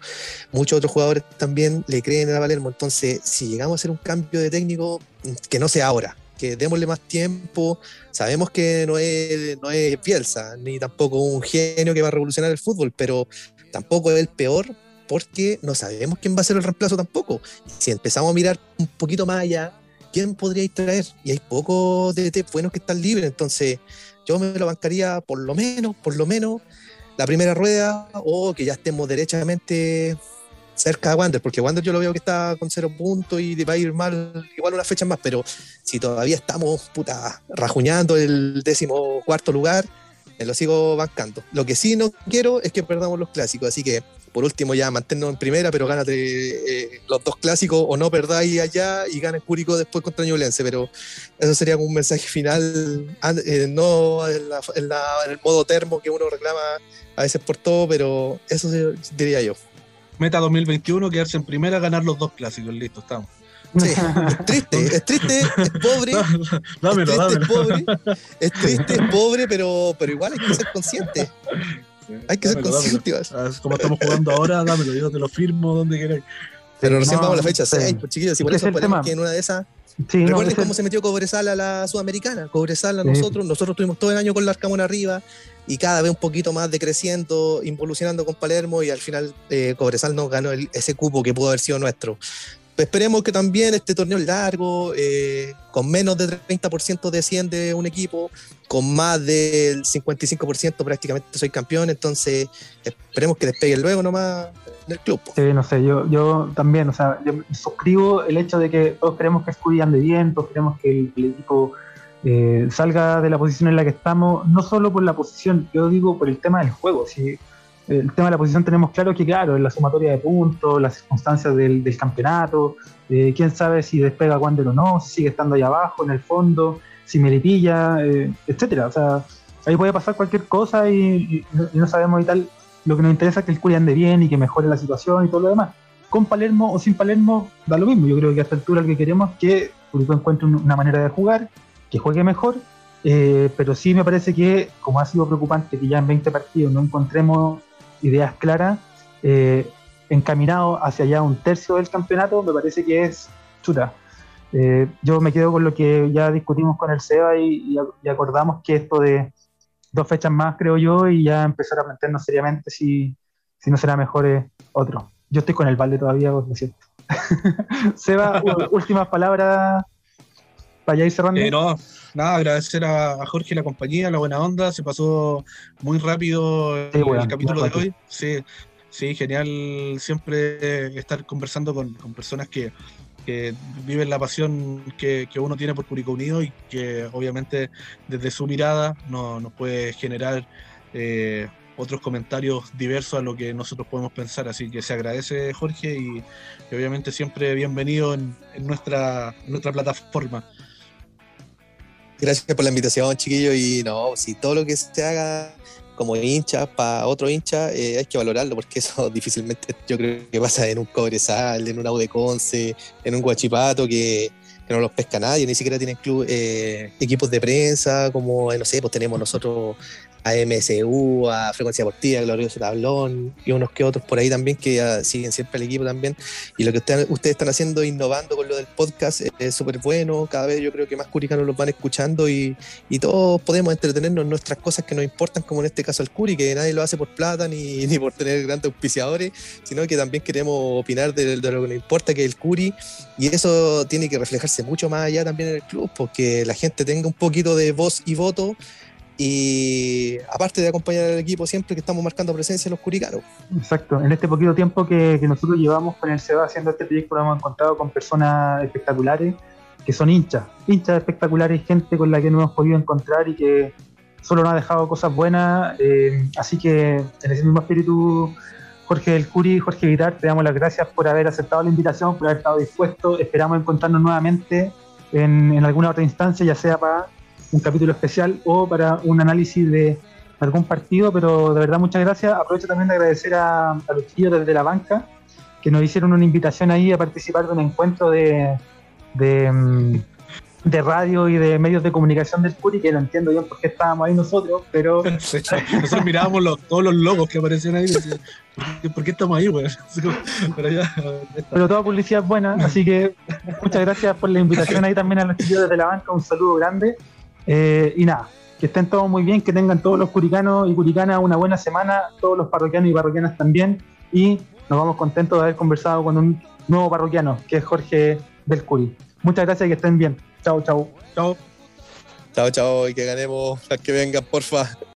Muchos otros jugadores también le creen a Palermo, entonces si llegamos a hacer un cambio de técnico, que no sea ahora, que démosle más tiempo. Sabemos que no es, no es Bielsa, ni tampoco un genio que va a revolucionar el fútbol, pero tampoco es el peor porque no sabemos quién va a ser el reemplazo tampoco. Si empezamos a mirar un poquito más allá, ¿quién podría traer? Y hay pocos DT buenos que están libres, entonces yo me lo bancaría por lo menos, por lo menos, la primera rueda o que ya estemos derechamente cerca de Wander, porque Wander yo lo veo que está con cero puntos y va a ir mal igual una fecha más, pero si todavía estamos puta rajuñando el décimo cuarto lugar, me lo sigo bancando. Lo que sí no quiero es que perdamos los clásicos, así que por último ya mantenernos en primera, pero gánate eh, los dos clásicos o no perdáis allá y ganes Cúrico después contra Ñublense, pero eso sería un mensaje final, eh, no en, el modo termo que uno reclama a veces por todo, pero eso diría yo. Meta 2021, quedarse en primera, ganar los dos clásicos, listo, estamos. Sí, es triste, es triste, es pobre. <laughs> dámelo, es triste, es pobre. Es triste, es pobre, pero, pero igual hay que ser consciente. Hay que ser consciente. Ah, como estamos jugando ahora, dámelo, yo te lo firmo donde quieras. Pero recién vamos a la fecha 6, pues, chiquillos, y por eso ponemos que en una de esas. Sí, Recuerden no, cómo se metió Cobresal a la Sudamericana. Cobresal a nosotros, nosotros tuvimos todo el año con la Arcamón arriba y cada vez un poquito más decreciendo, involucionando con Palermo y al final eh, Cobresal nos ganó el, ese cupo que pudo haber sido nuestro esperemos que también este torneo largo, eh, con menos de 30% desciende un equipo, con más del 55% prácticamente soy campeón, entonces esperemos que despegue luego nomás del club. Sí, no sé, yo, yo también, o sea, yo suscribo el hecho de que todos queremos que Scudi ande bien, todos queremos que el, equipo eh, salga de la posición en la que estamos, no solo por la posición, yo digo por el tema del juego, si el tema de la posición tenemos claro que, claro, en la sumatoria de puntos, las circunstancias del, campeonato, eh, quién sabe si despega cuando o no, si sigue estando ahí abajo, en el fondo, si Melipilla, eh, etcétera. O sea, ahí puede pasar cualquier cosa y, no sabemos y tal. Lo que nos interesa es que el Curi ande bien y que mejore la situación y todo lo demás. Con Palermo o sin Palermo da lo mismo. Yo creo que a esta altura lo que queremos es que Curicó encuentre una manera de jugar, que juegue mejor eh, pero sí me parece que, como ha sido preocupante que ya en 20 partidos no encontremos ideas claras, eh, encaminado hacia allá un tercio del campeonato, me parece que es chuta. Eh, yo me quedo con lo que ya discutimos con el SEBA y, acordamos que esto de dos fechas más, creo yo, y ya empezar a plantearnos seriamente si, si no será mejor eh, otro. Yo estoy con el balde todavía, lo siento. <laughs> Seba, últimas palabras para ir cerrando. no, nada, agradecer a, Jorge la compañía, la buena onda. Se pasó muy rápido el capítulo de hoy. Sí, sí, genial siempre estar conversando con, personas que, viven la pasión que, uno tiene por Curicó Unido y que obviamente desde su mirada nos puede generar eh, otros comentarios diversos a lo que nosotros podemos pensar. Así que se agradece Jorge y, obviamente siempre bienvenido en, nuestra, en nuestra plataforma. Gracias por la invitación, chiquillo. Y no, si todo lo que se haga como hincha para otro hincha, eh, hay que valorarlo porque eso <laughs> difícilmente yo creo que pasa en un Cobresal, en un Aude Conce, en un Guachipato que, no los pesca nadie, ni siquiera tienen club, eh, equipos de prensa como, eh, no sé, pues tenemos nosotros a MSU, a Frecuencia Deportiva, Glorioso Tablón y unos que otros por ahí también que ah, siguen siempre el equipo también. Y lo que ustedes, están haciendo, innovando con lo del podcast, es súper bueno. Cada vez yo creo que más curicanos los van escuchando y, todos podemos entretenernos en nuestras cosas que nos importan, como en este caso el Curi, que nadie lo hace por plata ni, <laughs> ni por tener grandes auspiciadores, sino que también queremos opinar de, lo que nos importa, que es el Curi. Y eso tiene que reflejarse mucho más allá también en el club, porque la gente tenga un poquito de voz y voto y aparte de acompañar al equipo siempre que estamos marcando presencia en los curicanos. Exacto, en este poquito tiempo que, nosotros llevamos con el SEBA haciendo este proyecto, nos hemos encontrado con personas espectaculares que son hinchas, hinchas espectaculares, gente con la que no hemos podido encontrar y que solo nos ha dejado cosas buenas. Eh, así que en ese mismo espíritu, Jorge del Curi, Jorge Vitar, te damos las gracias por haber aceptado la invitación, por haber estado dispuesto. Esperamos encontrarnos nuevamente en, en alguna otra instancia, ya sea para un capítulo especial o para un análisis de algún partido, pero de verdad muchas gracias. Aprovecho también de agradecer a, los chicos desde la banca que nos hicieron una invitación ahí a participar de un encuentro de, de, mm, de radio y de medios de comunicación del Curi, que no entiendo bien por qué estábamos ahí nosotros, pero <laughs> Nosotros mirábamos los- todos los logos que aparecían ahí y decíamos, ¿por qué, estamos ahí, como, <laughs> Pero ya, pero toda publicidad es buena, así que muchas gracias por la invitación ahí también a los chicos desde la banca, un saludo grande. Eh, y nada, que estén todos muy bien, que tengan todos los curicanos y curicanas una buena semana, todos los parroquianos y parroquianas también, y nos vamos contentos de haber conversado con un nuevo parroquiano, que es Jorge del Curi. Muchas gracias y que estén bien. Chao, chao. chao. Chao, chao, y que ganemos las que vengan, porfa.